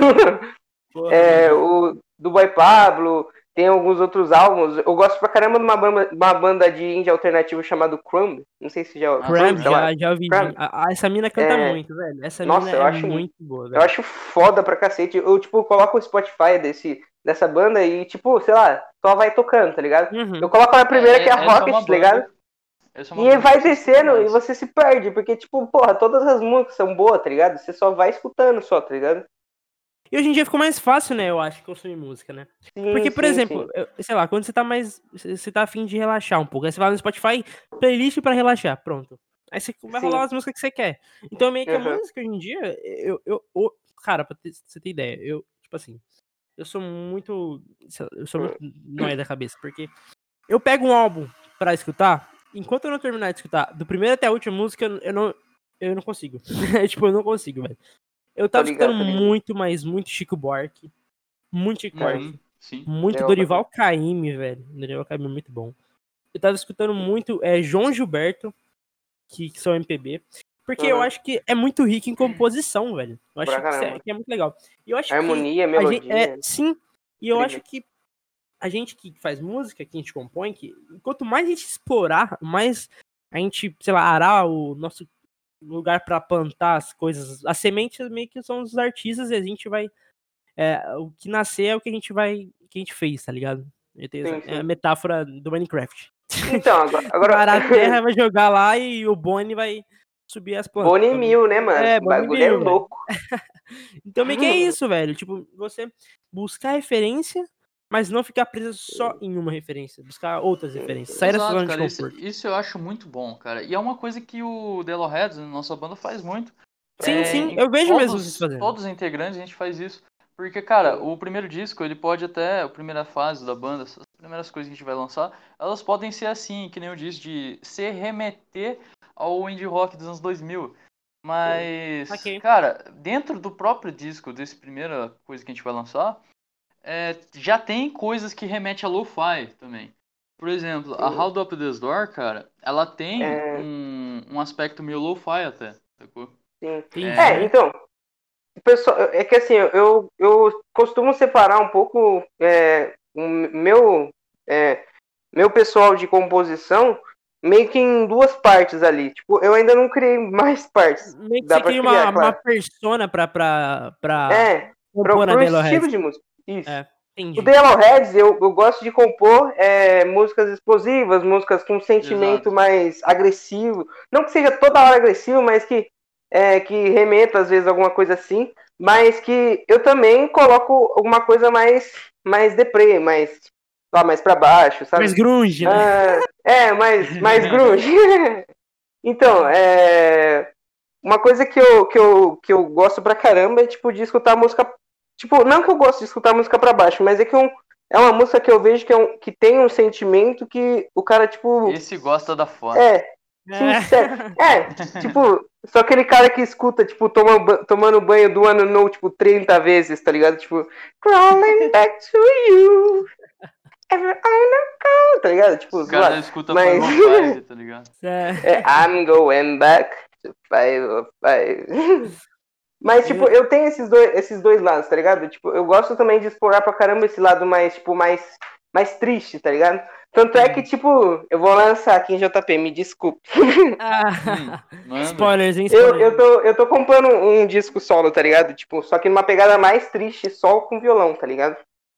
É, mano. o do Boy Pablo, tem alguns outros álbuns. Eu gosto pra caramba de uma banda, uma banda de indie alternativo chamado Crumb. Não sei se já Ah, sei lá. já, já ouvi. A- a- essa mina canta É. muito, velho. Essa Nossa, mina eu é acho muito boa, Eu velho. acho foda pra cacete. Eu, tipo, coloco o Spotify desse, dessa banda e, tipo, sei lá, só vai tocando, tá ligado? Uhum. Eu coloco na primeira, que é a essa Rocket, tá ligado? E banda vai descendo e você se perde, porque, tipo, porra, todas as músicas são boas, tá ligado? Você só vai escutando só, tá ligado? E hoje em dia ficou mais fácil, né, eu acho, consumir música, né? Sim, Porque, por sim, exemplo, sim. eu- sei lá, quando você tá mais. Você tá afim de relaxar um pouco. Aí você vai no Spotify, playlist pra relaxar, pronto. Aí você vai Sim. rolar as músicas que você quer. Então, meio que a Uhum. música hoje em dia, eu. eu, eu- cara, pra ter- você ter ideia, eu, tipo assim, eu sou muito. Eu sou muito nóia da cabeça, porque eu pego um álbum pra escutar, enquanto eu não terminar de escutar, do primeiro até a última música, eu eu não. Eu não consigo. tipo, eu não consigo, velho. Eu tava ligado, escutando muito, mas muito Chico Buarque. Muito Chico Buarque. Uhum, sim. Muito Legal Dorival Caymmi, velho. Dorival Caymmi é muito bom. Eu tava escutando muito é, João Gilberto, que, que são MPB. Porque eu Uhum. acho que é muito rico em composição, velho. Eu acho que, é, que é muito legal. E eu acho Harmonia, que a gente- melodia. é, sim. E eu Incrível. acho que a gente que faz música, que a gente compõe, que quanto mais a gente explorar, mais a gente, sei lá, arar o nosso lugar pra plantar as coisas. As sementes meio que são os artistas e a gente vai. é, o que nascer é o que a gente vai. que a gente fez, tá ligado? Sim, essa- É a sim. metáfora do Minecraft. Então, agora. agora... Parar a terra vai jogar lá e o Bonnie vai subir as plantas. Boni mil, né, mano? É, o bagulho é louco. Então meio que é isso, velho. Tipo, você buscar referência, mas não ficar preso só em uma referência. Buscar outras referências. Sair da sua Exato, zona de cara, isso, conforto. isso eu acho muito bom, cara. E é uma coisa que o Delo Heads, nossa banda, faz muito. Sim, É, sim, eu vejo mesmo todos- vocês fazendo. Todos os integrantes a gente faz isso. Porque, cara, o primeiro disco, ele pode até, a primeira fase da banda, essas primeiras coisas que a gente vai lançar, elas podem ser assim, que nem eu disse, de se remeter ao indie rock dos anos 2000. Mas, Ok. cara, dentro do próprio disco, desse primeira coisa que a gente vai lançar, é, já tem coisas que remetem a lo-fi também. Por exemplo, a Sim. How do Up This Door, cara, ela tem É. um, um aspecto meio lo-fi até, sacou? Sim. Entendi. É, então. Pessoal, é que assim, eu, eu costumo separar um pouco é, o meu, é, meu pessoal de composição meio que em duas partes ali. Tipo, eu ainda não criei mais partes. Meio que dá você cria uma, claro. uma persona pra, pra, pra é, pro, compor pro Delo estilo de música. Isso. É, Entendi. O The Yellowheads, eu, eu gosto de compor é, músicas explosivas, músicas com sentimento Exato. mais agressivo. Não que seja toda hora agressivo, mas que, é, que remeta às vezes a alguma coisa assim. Mas que eu também coloco alguma coisa mais, mais deprê, mais, lá mais pra baixo, sabe? Mais grunge, né? Ah, é, mais, mais grunge. então, é. Uma coisa que eu, que, eu, que eu gosto pra caramba é, tipo, de escutar música. Tipo, não que eu gosto de escutar música pra baixo, mas é que um, é uma música que eu vejo que, é um, que tem um sentimento que o cara, tipo. Esse gosta da foto. É, sincero. É, tipo, só aquele cara que escuta, tipo, toma, tomando banho do ano no, tipo, 30 vezes, tá ligado? Tipo, crawling back to you. Ever on a call, tá ligado? Tipo, O cara zoado. escuta mas- 5, tá ligado? É. É, I'm going back to five oh five. Mas, tipo, eu tenho esses dois, esses dois lados, tá ligado? Tipo, eu gosto também de explorar pra caramba esse lado mais, tipo, mais, mais triste, tá ligado? Tanto é que, tipo, eu vou lançar aqui em JP, me desculpe. Ah, spoilers, hein? Eu, Spoilers. eu, tô, eu tô comprando um disco solo, tá ligado? Tipo, só que numa pegada mais triste, só com violão, tá ligado?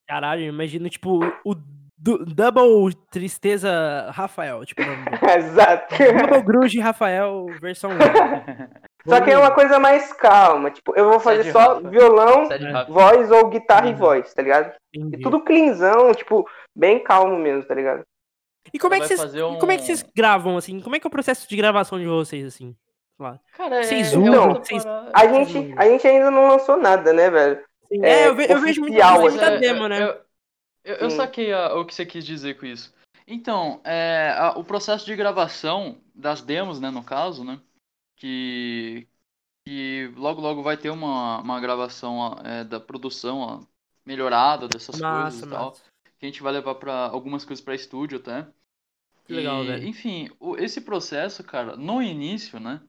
Caralho, imagina, tipo, o du- Double Tristeza Rafael. Tipo. Exato. Double Grunge Rafael, versão 1. Só que é uma coisa mais calma. Tipo, eu vou fazer Sede só Rafa. violão, Sede É. Rafa. voz ou guitarra e Uhum. voz, tá ligado? E Entendi. tudo cleanzão, tipo, bem calmo mesmo, tá ligado? E como é, que vocês, um- como é que vocês gravam, assim? Como é que é o processo de gravação de vocês, assim? Lá. Cara, é, Vocês é usam, vocês-. A gente, a gente ainda não lançou nada, né, velho? É, É, eu, ve- eu vejo muita, oficial, muita demo, né? Eu, eu, eu Sim. saquei a- o que você quis dizer com isso. Então, é, a- o processo de gravação das demos, né, no caso, né, que, que logo logo vai ter uma, uma gravação é, da produção ó, melhorada dessas coisas Massa, e tal, massa. que a gente vai levar para algumas coisas para estúdio até. Que legal, E, velho. Enfim, o- esse processo, cara, no início, né,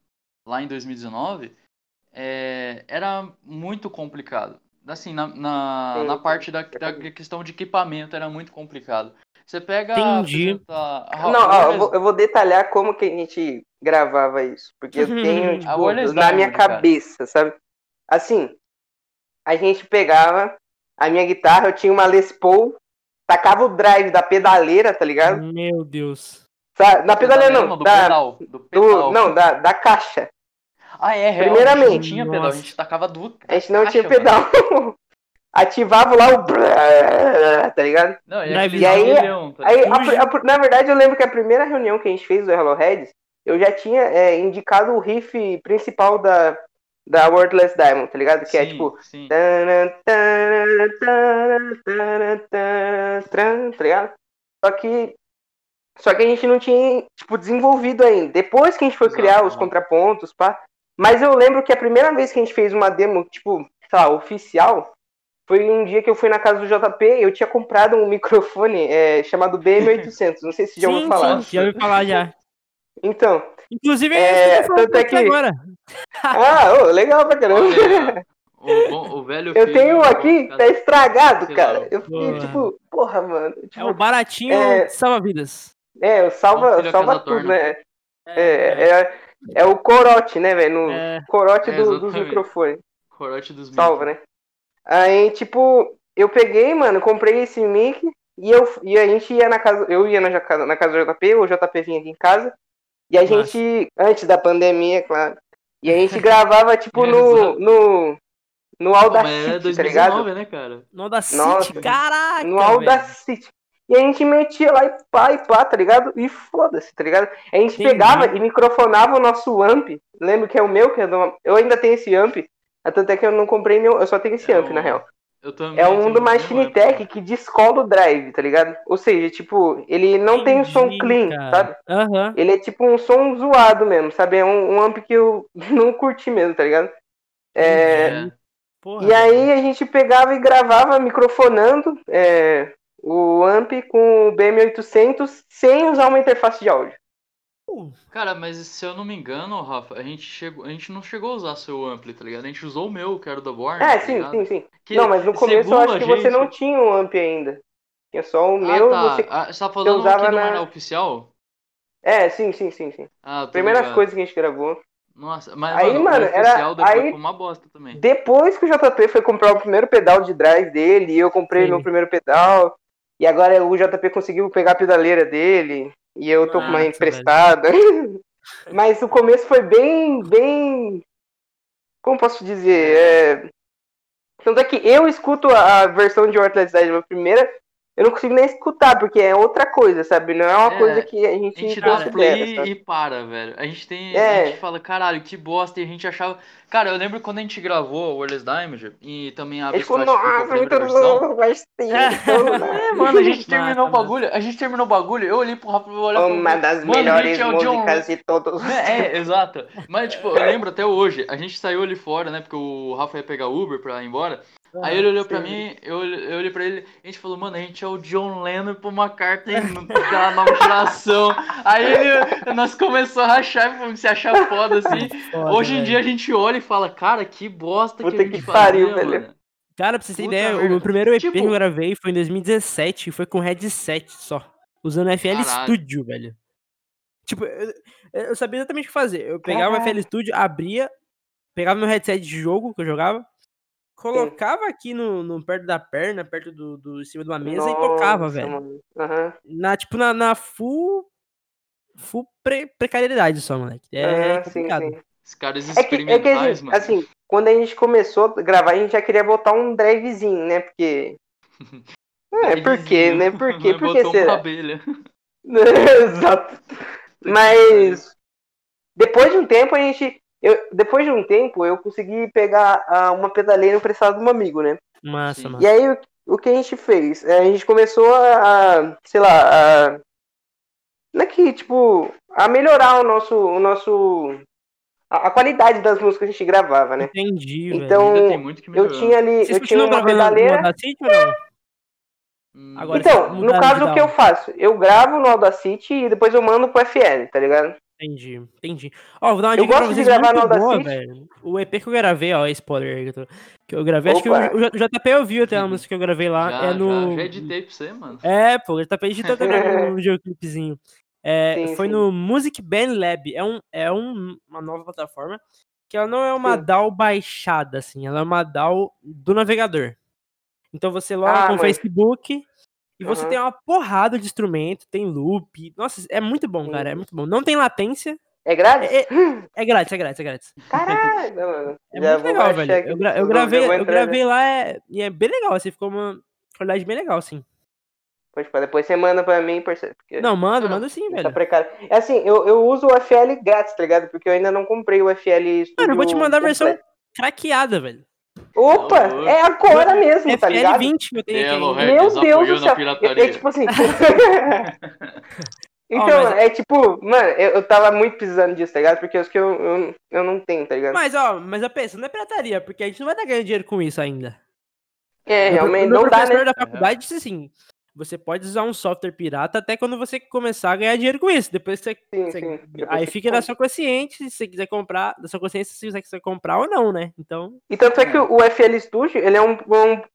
lá em 2019, é, era muito complicado. Assim, na, na, Sim, na sim. parte da, da questão de equipamento era muito complicado. Você pega. Entendi. apresenta- a- Não, a eu vou, eu vou detalhar como que a gente gravava isso. Porque eu tenho, tipo, na minha Diamond, cara. cabeça, sabe? Assim, a gente pegava a minha guitarra, eu tinha uma Les Paul, tacava o drive da pedaleira, tá ligado? Meu Deus. Sabe? Na pedaleira não, do da, pedal. Do do, pedal. não, da, da caixa. Ah, é, real, Primeiramente. A gente não tinha pedal, a gente tacava duas. A gente não caixa, tinha pedal. Ativava lá o. brrr, Tá ligado? Não, e, E aí- milhão, tá Aí, a a na verdade, eu lembro que a primeira reunião que a gente fez do Hello Heads, eu já tinha é, indicado o riff principal da, da Wordless Diamond, tá ligado? Que é Sim, tipo. sim. Tá ligado? Só que. Só que a gente não tinha, tipo, desenvolvido ainda. Depois que a gente foi criar os né? contrapontos, pá. Mas eu lembro que a primeira vez que a gente fez uma demo, tipo, sei lá, oficial, foi um dia que eu fui na casa do JP, eu tinha comprado um microfone é, chamado BM800. Não sei se já ouviu falar. sim, já ouvi falar já. Então. Inclusive, É, eu tô falando tanto é que- agora. Ah, ô, legal pra caramba. Olha, o, o velho Eu filho tenho um aqui, tá estragado, cara. lá. Eu fiquei Porra. tipo, porra, mano. É Tipo, o baratinho É. que salva vidas. É, o Bom salva, salva tudo, né? É, é, é o corote, né, velho? No É. corote É, do- dos microfones. Corote dos Salva, né? Aí, tipo, eu peguei, mano, comprei esse mic e, eu, e a gente ia na casa. Eu ia na, na casa do JP, o JP vinha aqui em casa. E a Massa. gente, antes da pandemia, claro. E a gente gravava, tipo, É, no, no, no Pô, mas é Audacity, tá ligado? 2019, né, cara? No Audacity, Nossa. caraca, no. Audacity. E a gente metia lá e pá, e pá, tá ligado? E foda-se, tá ligado? A gente Entendi. pegava e microfonava o nosso amp. Lembro que é o meu, que é do... eu ainda tenho esse amp. Tanto é que eu não comprei nenhum, eu só tenho esse É amp, o- na real. Eu também. É um do Machine. Tech que descola o drive, tá ligado? Ou seja, tipo, ele não tem um som Entendi, clean, cara. sabe? Aham. Ele é tipo um som zoado mesmo, sabe? É um, um amp que eu não curti mesmo, tá ligado? É, É. Porra, e aí a gente pegava e gravava microfonando é, o amp com o BM800 sem usar uma interface de áudio. Cara, mas se eu não me engano, Rafa, a gente, chegou, a gente não chegou a usar seu ampli, tá ligado? A gente usou o meu, que era o da Born. É, tá sim, sim, sim. Que, Não, mas no começo eu acho que você não tinha um amp ainda. Tinha só o Ah, meu, tá. você. Ah, você tá falando usava que não na- era oficial? É, sim, sim, sim, sim. Ah, Primeiras ligado. coisas que a gente gravou. Nossa, mas Aí, mano, mano, o era- oficial depois aí- uma bosta também. Depois que o JP foi comprar o primeiro pedal de drive dele, e eu comprei Sim. meu primeiro pedal, e agora o JP conseguiu pegar a pedaleira dele, e eu tô com uma emprestada. Mas o começo foi bem, bem. Como posso dizer? É... Tanto é que eu escuto a versão de Dead, a primeira, eu não consigo nem escutar, porque é outra coisa, sabe? Não é uma É, coisa que a gente, A gente dá play sabe? e para, velho. A gente tem. É. A gente fala, caralho, que bosta. E a gente achava. Cara, eu lembro quando a gente gravou o Wireless Damage e também a Ele falou, nossa, muito louco, vai ser. então, né? É, mano, a gente terminou o bagulho. A gente terminou o bagulho. Eu olhei pro Rafa e olhar pro Uma das Mano, melhores gente, é John músicas de todos os É, é, exato. Mas, tipo, eu lembro até hoje, a gente saiu ali fora, né? Porque o Rafa ia pegar Uber pra ir embora. Aí ele olhou pra sim. mim, eu, eu olhei pra ele, a gente falou, mano, a gente é o John Lennon e Paul McCartney da nova geração. Aí ele, nós começamos a rachar e se achar foda, assim. Foda, Hoje em velho. dia a gente olha e fala, cara, que bosta Puta que a gente que pariu, fazia, velho. mano. Cara, pra vocês terem ideia, merda. o meu primeiro EP Tipo- que eu gravei foi em 2017 e foi com headset só. Usando FL Caralho. Studio, velho. Tipo, eu, eu sabia exatamente o que fazer. Eu pegava o FL. Studio, abria, pegava meu headset de jogo que eu jogava, colocava aqui no, no- perto da perna, perto do, do em cima de uma mesa e tocava, Nossa, velho. Aham. Na, tipo, na, na full. Full pre- precariedade só, moleque. É Aham, sim, complicado. sim. Os caras É que, é que a experimentais, gente, mano. assim, quando a gente começou a gravar, a gente já queria botar um drivezinho, né? Porque. É, por quê, né? Por quê? Por que Botou uma será? abelha. Exato. Mas depois de um tempo a gente. Eu, depois de um tempo eu consegui pegar ah, uma pedaleira emprestada de um amigo, né? Massa, massa. E aí o, o que a gente fez? É, A gente começou a, a, sei lá, a, não é que, tipo, a melhorar o nosso, o nosso, a, a qualidade das músicas que a gente gravava, né? Entendi. Então, Ainda tem muito que Eu tinha ali, Vocês eu tinha uma pedaleira. Audacity ou não? Hum, Agora Então, no caso, o que eu faço? Eu gravo no Audacity e depois eu mando pro FL, tá ligado? Entendi, entendi. Ó, vou dar uma Eu dica pra gosto de vocês gravar muito boa, Audacity. velho. O EP que eu gravei, ó, spoiler que eu, tô- que eu gravei, acho que o, Opa. JP ouviu até a música que eu gravei lá, já, é no... já, já editei pra você, mano. É, pô, o JP editou também no videoclipezinho. É, Sim, foi sim. no Music Band Lab, é, um, é um, uma nova plataforma, que ela não é uma Sim. DAW baixada, assim, ela é uma DAW do navegador. Então você loga Ah, com o mas- Facebook e você tem uma porrada de instrumento, tem loop. Nossa, é muito bom, cara, é muito bom. Não tem latência, É grátis? É- é grátis, é grátis, é grátis. Caralho, mano. É Já muito legal, velho. Eu, gra- eu gravei, eu gravei lá é, e é bem legal, assim, ficou uma qualidade bem legal, assim. Pode falar, depois você manda pra mim, parceiro. Porque Não, manda, Ah, manda sim, tá velho. precário. É assim, eu, eu uso o FL grátis, tá ligado? Porque eu ainda não comprei o FL Studio Mano, eu vou te mandar a versão craqueada, velho. Opa, Ô, é agora mesmo, tá ligado? FL20 que eu tenho aqui. Hello, ainda. Red. Meu Deus do céu. É, é tipo assim. então, mas- é tipo, mano, eu, eu tava muito precisando disso, tá ligado? Porque os que eu, eu, eu não tenho, tá ligado? Mas, ó, mas eu penso, não é pirataria, porque a gente não vai estar ganhando dinheiro com isso ainda. É, Meu- realmente meu não dá, professor né? da faculdade disse assim, você pode usar um software pirata até quando você começar a ganhar dinheiro com isso. Depois você. Sim, você- sim. Depois aí fica na sua consciência se você quiser comprar, da sua consciência se você quiser comprar ou não, né? Então. E tanto é que o FL Studio, ele é um,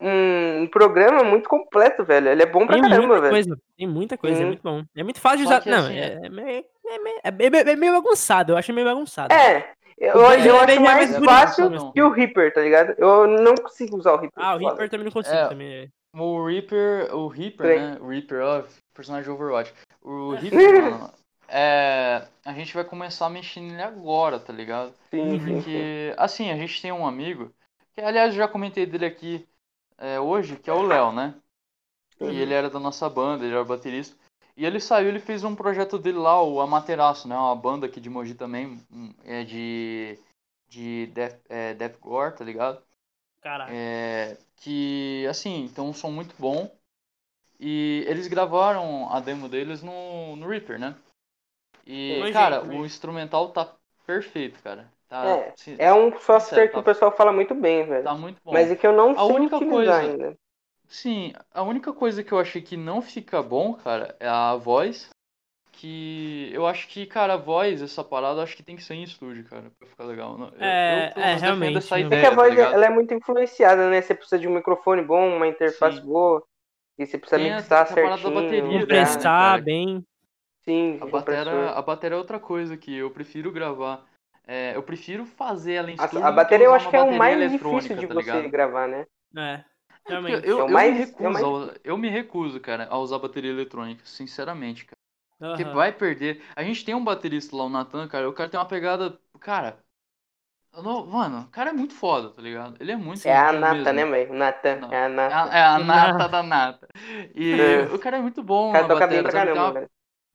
um, um programa muito completo, velho. Ele é bom pra Tem caramba, muita velho. coisa, tem muita coisa, é Hum. muito bom. É muito fácil de usar. Não, assim, é, é meio, é, meio, é meio- é meio bagunçado, eu acho meio bagunçado. É, eu, eu é acho mais mais fácil que o Reaper, tá ligado? Eu não consigo usar o Reaper. Ah, o. Reaper também não consigo É. também. É. O Reaper, o Reaper, Sim. né? O Reaper, ó, personagem Overwatch. O Reaper, mano, é, a gente vai começar a mexer nele agora, tá ligado? Sim. Porque, assim, a gente tem um amigo, que aliás eu já comentei dele aqui é, hoje, que é o Léo, né? Uhum. E ele era da nossa banda, ele era baterista. E ele saiu, ele fez um projeto dele lá, o Amaterasu, né? Uma banda aqui de Mogi também, um, é de, de death, é, deathcore, tá ligado? Caralho. É, que, assim, tem um som muito bom. E eles gravaram a demo deles no, no Reaper, né? E, cara, o instrumental tá perfeito, cara. Tá, É, se- É um software Sincero, que tá- o pessoal fala muito bem, velho. tá muito bom. Mas é que eu não A sei única coisa- ainda. Sim, a única coisa que eu achei que não fica bom, cara, é a voz. Que eu acho que, cara, a voz, essa parada, eu acho que tem que ser em estúdio, cara, pra ficar legal. Não, eu- É, eu, pelo é, realmente, essa não- É ideia, que a voz tá ela é muito influenciada, né? Você precisa de um microfone bom, uma interface Sim. boa. E você precisa Tem a- mixar a parada da certinho. bateria, né, Compressar bem. Sim, A bateria, a bateria é outra coisa que eu prefiro gravar. É, eu prefiro fazer ela em A, estúdio a do bateria eu acho que é o mais difícil de tá você ligado? gravar, né? É, É, eu, É o eu mais- me é recuso, mais a- eu me recuso, cara, a usar bateria eletrônica, sinceramente, cara. Porque Aham. vai perder. A gente tem um baterista lá, o Nathan, cara, o cara tem uma pegada, cara, No- Mano, o cara é muito foda, tá ligado? Ele é muito É a nata, mesmo. né, velho? Natan. Não. É a É nata. a, é a nata da nata. E É. o cara é muito bom O cara na toca bem bateria, pra sabe? Tem caramba,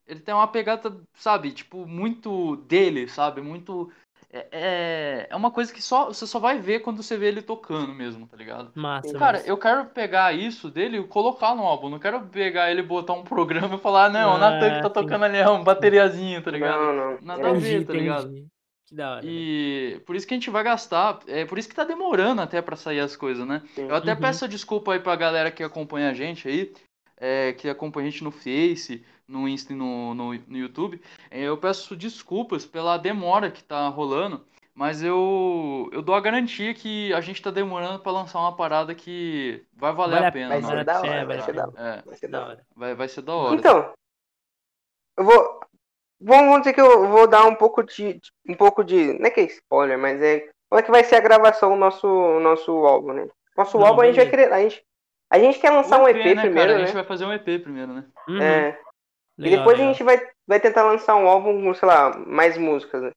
ele tem uma pegada, sabe, tipo, muito dele, sabe? Muito. É, é, é uma coisa que só, você só vai ver quando você vê ele tocando mesmo, tá ligado? Massa, Cara, massa. eu quero pegar isso dele e colocar no álbum. Não quero pegar ele e botar um programa e falar, não, o Natan que Ah, tá sim. tocando ali é um bateriazinho, tá ligado? Não, não. Nada a ver, tá ligado? entendi. Que da hora. E por isso que a gente vai gastar. É por isso que tá demorando até pra sair as coisas, né? Sim. Eu até Uhum. peço desculpa aí pra galera que acompanha a gente aí, é, que acompanha a gente no Face, no Insta e no, no, no YouTube. É, Eu peço desculpas pela demora que tá rolando, mas eu, eu dou a garantia que a gente tá demorando pra lançar uma parada que vai valer Vale a a pena. Vai ser da hora, sair, vai cara. ser da É, Vai ser Da hora. vai, vai ser da hora. Então, eu vou. Vamos dizer que eu vou dar um pouco de. Um pouco de. Não é que é spoiler, mas é. Como é que vai ser a gravação do nosso, nosso álbum, né? Nosso Não, álbum a gente vai querer. A gente, a gente quer lançar O um EP, EP, né, primeiro, cara? A né? gente vai fazer um EP primeiro, né? Uhum. É, e Legal, depois legal. a gente vai, vai tentar lançar um álbum com, sei lá, mais músicas, né?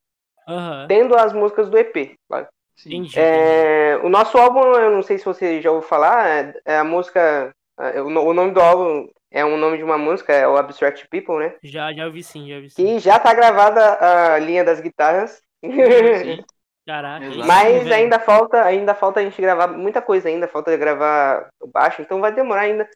Aham. Tendo as músicas do EP. claro. Sim. É, o nosso álbum, eu não sei se você já ouviu falar, é, é a música. é, o, o nome do álbum é um nome de uma música, é o Abstract People, né? Já, já ouvi sim, já ouvi sim. Que já tá gravada a linha das guitarras. Sim. Caraca. Mas ainda falta, ainda falta a gente gravar muita coisa ainda, falta gravar o baixo, então vai demorar ainda.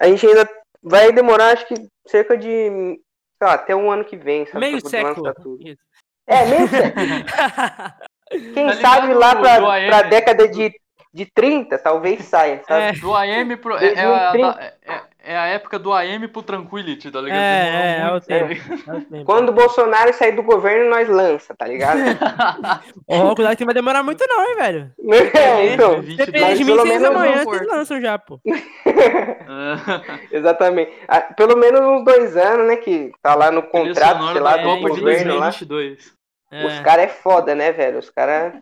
A gente ainda vai demorar acho que cerca de, sei lá, até um ano que vem, sabe? Meio século. lançar tudo. Isso. É, meio século. Quem Tá sabe ligado lá do pra, AM? pra década de, de 30, talvez saia, sabe? É, Do AM pro. É, é a, 2030. da- é- é a época do AM pro Tranquility, tá ligado? É, é, é o tempo. ligado? é o tempo. Quando o Bolsonaro sair do governo, nós lança, tá ligado? Ó, cuidado que não vai demorar muito não, hein, velho. é, então, 22. Depende de mim, seis da manhã vocês lançam já, pô. É. exatamente. Ah, Pelo menos uns dois anos, né, que tá lá no contrato, sei lá, do governo lá. 2022. É. Os caras é foda, né, velho? Os caras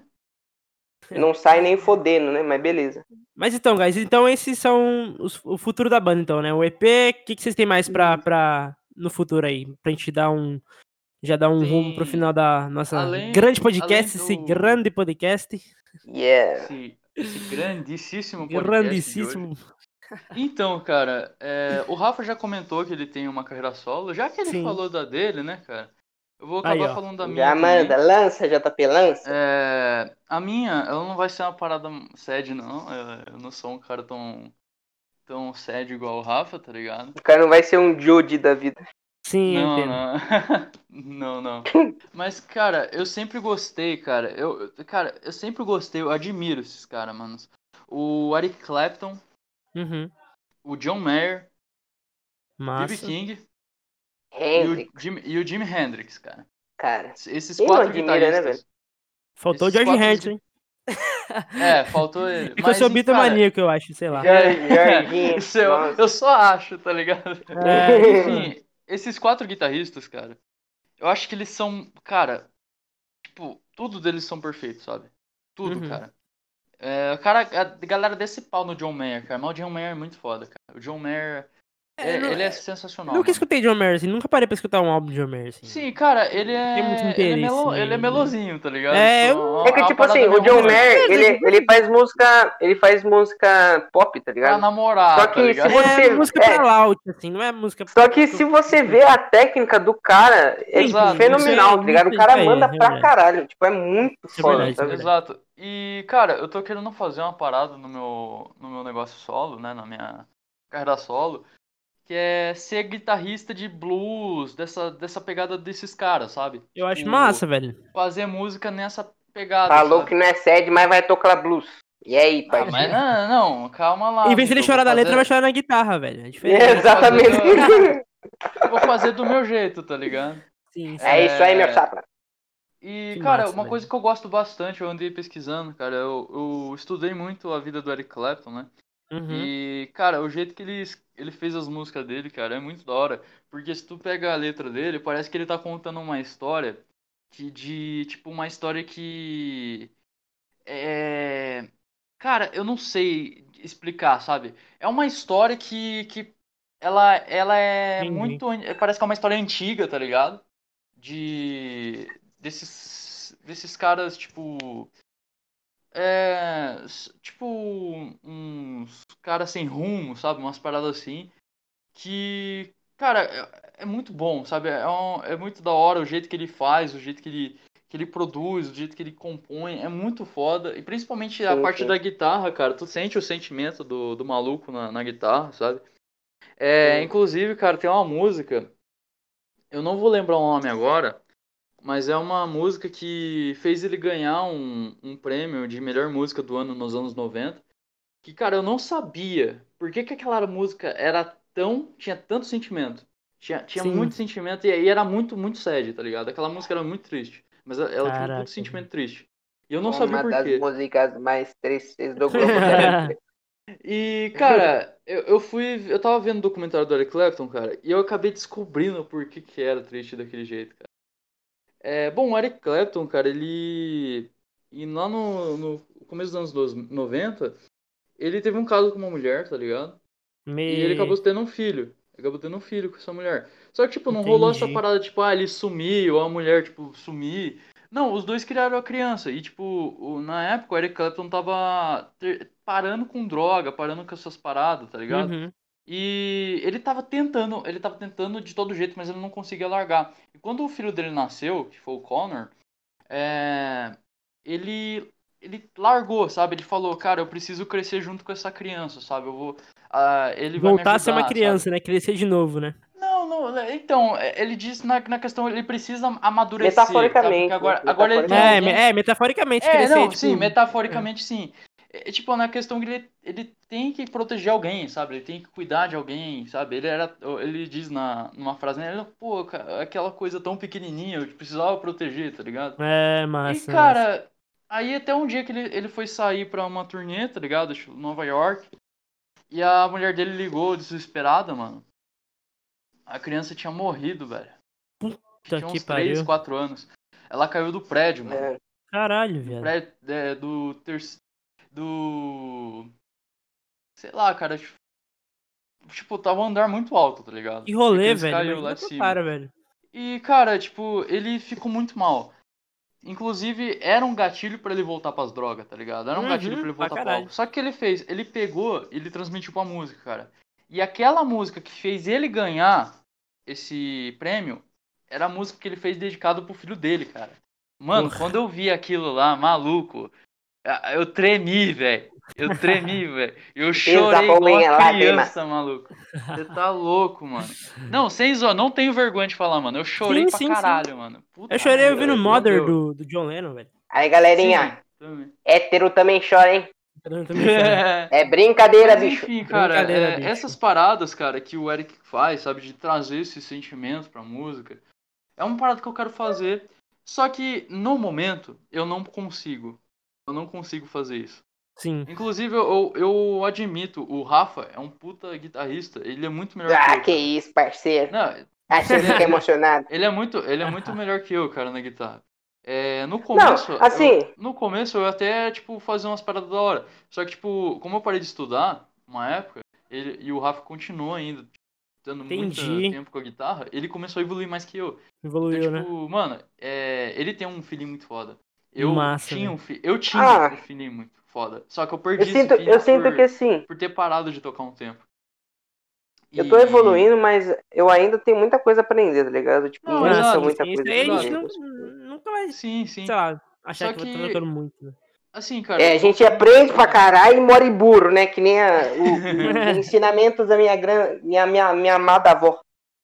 não saem nem fodendo, né? Mas beleza. Mas então, guys, então esses são os- o futuro da banda, então, né? O EP, o que, que vocês têm mais pra, pra, no futuro aí? Pra gente dar um. Já dar um Tem- rumo pro final da nossa além- grande podcast, além esse do- grande podcast. Yeah. Esse, esse grandíssimo podcast. Grandíssimo. Então, cara, é, o Rafa já comentou que ele tem uma carreira solo. Já que ele Sim. falou da dele, né, cara? Eu vou Aí, acabar ó. falando da minha. Já também. manda, lança, JP, lança. É, a minha, ela não vai ser uma parada sad, não. É, Eu não sou um cara tão, tão sad igual o Rafa, tá ligado? O cara não vai ser um Jude da vida. Sim, Não, entendo. não. não, não. Mas, cara, eu sempre gostei, cara. Eu, cara, eu sempre gostei, eu admiro esses caras, mano. O Eric Clapton, Uhum. o John Mayer, B.B. Massa. King e Hendrix, o, Jim, e o Jimi Hendrix, cara. cara. Esses não quatro admira, né, guitarristas. Faltou o George quatro Harrison, hein? É, faltou ele. É que eu sou bitomaníaco, eu acho, sei lá. Jorginho, Isso eu, só acho, tá ligado? É, Enfim, esses quatro guitarristas, cara, eu acho que eles são, cara, tipo, tudo deles são perfeitos, sabe? Tudo, Uhum. cara. É, o cara, a galera desse pau no John Mayer, cara, mas o John Mayer é muito foda, cara. O John Mayer, É, é- não- ele é sensacional. Nunca mano. escutei John Mayer, assim, nunca parei pra escutar um álbum de John Mayer, assim. Sim, cara, ele é. Tem muito ele, é melo, ele é né? melosinho, tá ligado? É, eu- uma- É que tipo assim, o John Mayer, ele, ele faz música. Ele faz música pop, tá Pra ligado? namorar, Só tá que se ligado? você- É música é. pra laut, assim, não é música Só que se você vê a técnica do cara, é Exato, tipo, fenomenal, é tá ligado? O cara manda é pra caralho. Tipo, é muito é foda, é. Exato. E, cara, eu tô querendo fazer uma parada no meu, no meu negócio solo, né? Na minha carreira solo. Que é ser guitarrista de blues, dessa, dessa pegada desses caras, sabe? Eu acho Tipo, massa, velho. Fazer música nessa pegada. Falou sabe? que não é sede, mas vai tocar blues. E aí, Ah, pai? mas não, não, calma lá. Em vez de ele chorar vou da letra, fazer- vai chorar na guitarra, velho. É diferente. É, exatamente. Eu vou fazer do meu jeito, tá ligado? Sim, sim. É isso aí, meu É. chapa. E, Que cara, massa, uma velho. coisa que eu gosto bastante, eu andei pesquisando, cara, eu, eu estudei muito a vida do Eric Clapton, né? Uhum. E, cara, o jeito que ele, ele fez as músicas dele, cara, é muito da hora. Porque se tu pega a letra dele, parece que ele tá contando uma história que de, tipo, uma história que. É. Cara, eu não sei explicar, sabe? É uma história que. que ela, ela é Entendi. muito. Parece que é uma história antiga, tá ligado? De. Desses. Desses caras, tipo. É, tipo, uns caras sem rumo, sabe? Umas paradas assim. Que, cara, é, é muito bom, sabe? É, um- é muito da hora o jeito que ele faz, o jeito que ele, que ele produz, o jeito que ele compõe. É muito foda. E principalmente a Sim, parte sim. da guitarra, cara. Tu sente o sentimento do, do maluco na, na guitarra, sabe? É, Sim. inclusive, cara, tem uma música. Eu não vou lembrar o nome agora. Mas é uma música que fez ele ganhar um, um prêmio de melhor música do ano nos anos 90. Que, cara, eu não sabia por que, que aquela música era tão. tinha tanto sentimento. Tinha, tinha Sim. muito sentimento e, e era muito, muito sad, tá ligado? Aquela música era muito triste. Mas ela ela tinha Caraca. puto sentimento triste. E eu não sabia Uma por das quê. músicas mais tristes do grupo terrestre. E, cara, eu, eu fui. Eu tava vendo o documentário do Eric Clapton, cara, e eu acabei descobrindo por que, que era triste daquele jeito, cara. É, bom, o Eric Clapton, cara, ele. E lá no, no começo dos anos dos 90, ele teve um caso com uma mulher, tá ligado? Me... E ele acabou tendo um filho. Acabou tendo um filho com essa mulher. Só que, tipo, não rolou essa Entendi. parada, tipo, ah, ele sumiu, ou a mulher, tipo, sumir. Não, os dois criaram a criança. E, tipo, na época o Eric Clapton tava ter- parando com droga, parando com essas paradas, tá ligado? Uhum. E ele tava tentando, ele tava tentando de todo jeito, mas ele não conseguia largar. E quando o filho dele nasceu, que foi o Connor, é, ele ele largou, sabe? Ele falou, cara, eu preciso crescer junto com essa criança, sabe? Eu vou, ah, ele vai me Voltar a ser uma ajudar, criança, sabe? né? Crescer de novo, né? Não, não, então, é, ele disse na, na questão, ele precisa amadurecer, Metaforicamente, agora, né? agora ele tem É, é metaforicamente é, crescer, não, tipo... sim, metaforicamente sim. É, tipo, na questão que ele, ele tem que proteger alguém, sabe? Ele tem que cuidar de alguém, sabe? Ele era, ele diz na, numa frase, né? Ele, pô, aquela coisa tão pequenininha, eu precisava proteger, tá ligado? É, massa. e, cara, aí até um dia que ele, ele foi sair pra uma turnê, tá ligado? Acho, Nova York, e a mulher dele ligou desesperada, mano. A criança tinha morrido, velho. Puta tinha que uns 3, pariu. 4 anos. Ela caiu do prédio, mano É. Caralho, do velho. prédio é, do terceiro do sei lá, cara, tipo, tipo, tava um andar muito alto, tá ligado? Que rolê, velho. caiu lá de cara, velho. E cara, tipo, ele ficou muito mal. Inclusive, era um gatilho pra ele voltar pras drogas, tá ligado? Era um Uhum, gatilho pra ele pra voltar caralho. álcool. Só que ele fez, ele pegou, ele transmitiu pra música, cara. E aquela música que fez ele ganhar esse prêmio era a música que ele fez dedicado pro filho dele, cara. Mano, Porra. quando eu vi aquilo lá, maluco, eu tremi, velho. Eu tremi, velho. Eu chorei igual uma criança, maluco. Você tá louco, mano. Não, sem zoar, não tenho vergonha de falar, mano. Eu chorei Sim, pra sim, sim. caralho, mano. Puta Eu chorei ouvindo. Mother do, do John Lennon, velho. Aí, galerinha, Sim, também. hétero também chora, hein? É brincadeira, Mas bicho. enfim, cara, Brincadeira, é, bicho. essas paradas, cara, que o Eric faz, sabe, de trazer esse sentimento pra música, é uma parada que eu quero fazer. Só que no momento eu não consigo. Eu não consigo fazer isso. Sim. Inclusive, eu, eu admito, o Rafa é um puta guitarrista. Ele é muito melhor que Ah, eu. que cara. isso, parceiro. Não, Acho que fica emocionado. ele é muito, ele é muito melhor que eu, cara, na guitarra. É, no começo, Não, assim, eu- no começo eu até tipo fazia umas paradas da hora. Só que tipo, como eu parei de estudar uma época, ele e o Rafa continuou ainda tendo muito Entendi. tempo com a guitarra, ele começou a evoluir mais que eu. Evoluiu, então, né? tipo, mano, é, ele tem um feeling muito foda. Eu Massa, tinha um fi- eu tinha Ah. um feeling muito foda. Só que eu perdi eu sinto, eu sinto por, que assim, por ter parado de tocar um tempo. eu tô E- evoluindo, mas eu ainda tenho muita coisa a aprender, tá ligado? Tipo, Não, muita, exato, muita sim, coisa a gente não- nunca vai, Sim, sim. sei lá, achar Só que, que- tocando muito, né? Assim, cara. É, a gente aprende pra caralho e mora em burro, né? Que nem a- o- os ensinamentos da minha, gran, minha, minha, minha amada avó.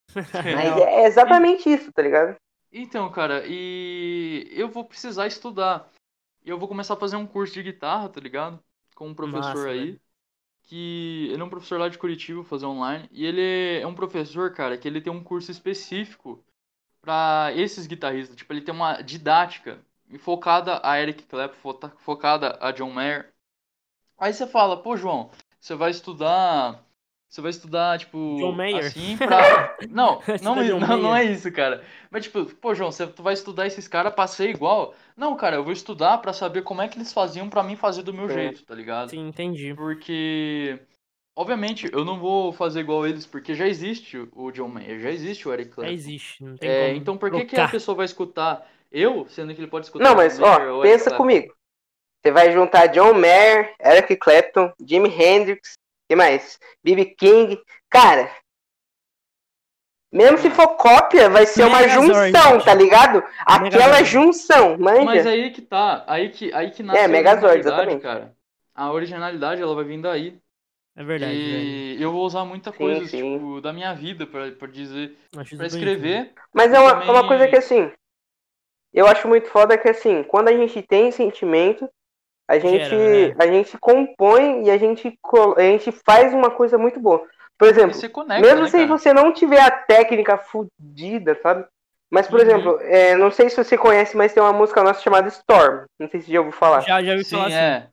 Mas é exatamente isso, tá ligado? Então, cara, e eu vou precisar estudar. Eu vou começar a fazer um curso de guitarra, tá ligado? Com um professor Massa, aí. velho. Que ele é um professor lá de Curitiba, fazer online. E ele é um professor, cara, que ele tem um curso específico pra esses guitarristas. Tipo, ele tem uma didática focada a Eric Clapton, fo- focada a John Mayer. Aí você fala, pô, João, você vai estudar. Você vai estudar, tipo, John Mayer. assim pra. Não, não, não, não é isso, cara. Mas, tipo, pô, João, você tu vai estudar esses caras pra ser igual? Não, cara, eu vou estudar pra saber como é que eles faziam pra mim fazer do meu É. jeito, tá ligado? Sim, entendi. Porque, obviamente, eu não vou fazer igual eles, porque já existe o John Mayer, já existe o Eric Já Clapton. existe, não tem É, como então por que, que a pessoa vai escutar eu, sendo que ele pode escutar Não, o mas Mayer ó, pensa comigo. Você vai juntar John Mayer, Eric Clapton, Jimi Hendrix, que mais? B.B. King. Cara, mesmo se for cópia, vai ser uma Megazord, junção, gente. tá ligado? Aquela Megazord. junção, manja. Mas aí que tá, aí que, aí que nasce É, a Megazord, originalidade, exatamente. cara. A originalidade, ela vai vir daí. É verdade, velho. e eu vou usar muita Sim, coisa, sim. tipo, da minha vida pra, pra dizer, Acho pra escrever. Mas é uma, também- é uma coisa que assim, eu acho muito foda que assim, quando a gente tem sentimento, a gente, Gera, né? a gente compõe e a gente, a gente faz uma coisa muito boa. Por exemplo, você conecta, mesmo né, se cara? você não tiver a técnica fudida, sabe? Mas, por Uhum. exemplo, é, não sei se você conhece, mas tem uma música nossa chamada Storm. Não sei se já ouviu falar. Já, já ouvi Sim, falar assim. é.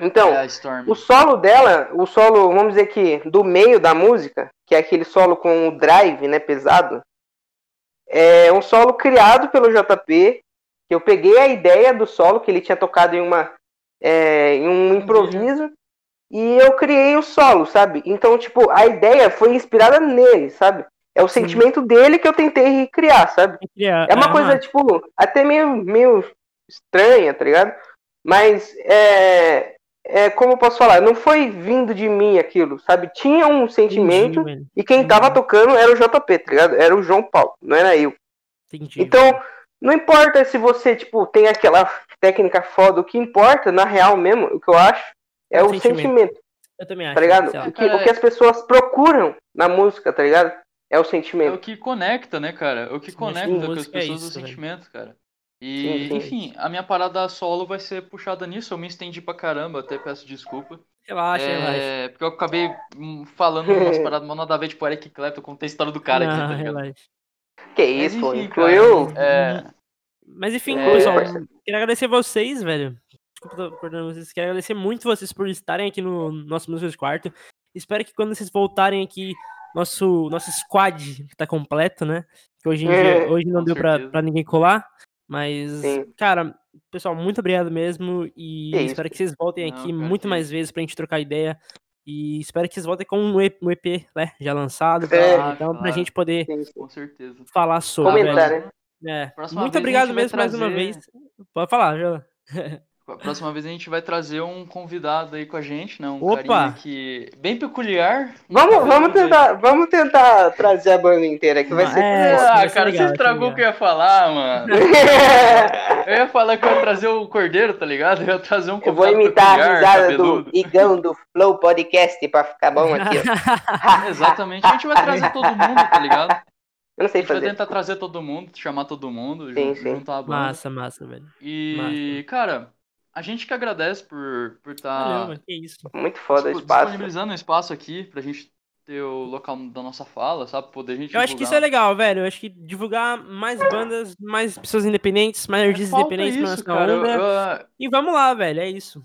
Então, é o solo dela, o solo, vamos dizer que do meio da música, que é aquele solo com o drive, né, pesado, é um solo criado pelo JP, que eu peguei a ideia do solo que ele tinha tocado em uma é, em um improviso e eu criei o solo, sabe? Então, tipo, a ideia foi inspirada nele, sabe? É o Sim. sentimento dele que eu tentei recriar, sabe? É uma é coisa, tipo, até meio, meio estranha, tá ligado? Mas é, é. Como eu posso falar? Não foi vindo de mim aquilo, sabe? Tinha um sentimento Entendi, e quem tava tocando era o JP, tá ligado? Era o João Paulo, não era eu. Entendi, Então, velho. Não importa se você, tipo, tem aquela técnica foda, o que importa, na real mesmo, o que eu acho, é É o o sentimento. sentimento, eu também acho. tá ligado? O que, o que as pessoas procuram na música, tá ligado? É o É sentimento. o que conecta, né, cara? É o que Sim, conecta que com as música é pessoas isso, o velho. sentimento, cara. E, Sim, sim. enfim, a minha parada solo vai ser puxada nisso. Eu me estendi pra caramba, até peço desculpa. Relaxa, relaxa. é, porque eu acabei hum, falando umas paradas mal nada a ver, tipo Eric Clapton, contei a história do cara Não, aqui, tá ligado? relaxa. Que Mas isso, pô, incluiu. cara, é, Mas enfim, É, pessoal, parceiro. queria agradecer vocês, velho. Desculpa cortando vocês. Quero agradecer muito vocês por estarem aqui no nosso Músicas de Quarto. Espero que quando vocês voltarem aqui, nosso, nosso squad tá completo, né? Que hoje em dia, hoje não deu pra, pra ninguém colar. Mas, Sim. cara, pessoal, muito obrigado mesmo. E Que isso, espero que vocês voltem Não, aqui muito que mais vezes pra gente trocar ideia. E espero que vocês voltem com um EP, um EP né, já lançado. tá? É. então, pra Claro. gente poder com certeza. falar sobre. Comentar, velho. né? É. Muito obrigado mesmo mais uma trazer- vez. Pode falar, já. A próxima vez a gente vai trazer um convidado aí com a gente, né? Um Opa! carinha que bem peculiar. Vamos, vamos tentar, vamos tentar trazer a banda inteira, que vai ser É. Ah, vai ser cara, legal, você vai estragou o que eu ia falar, mano. Eu ia falar que eu ia trazer o Cordeiro, tá ligado? Eu ia trazer um Eu vou imitar a peculiar, risada cabeludo. do Igão do Flow Podcast pra ficar bom aqui, ó. Exatamente. A gente vai trazer todo mundo, tá ligado? A Eu não sei gente vai fazer. tentar trazer todo mundo, chamar todo mundo, Sim, jun- sim. juntar a banda. massa, massa, velho. E, cara, a gente que agradece por por Valeu, estar mano, que isso. Muito foda o dispo- espaço. disponibilizando um espaço aqui pra gente ter o local da nossa fala, sabe? Poder a gente Eu acho que isso é divulgar. legal, velho. Eu acho que divulgar mais bandas, mais pessoas independentes, mais artistas Falta independentes pra isso, nossa cara. onda. Eu- E vamos lá, velho. É isso.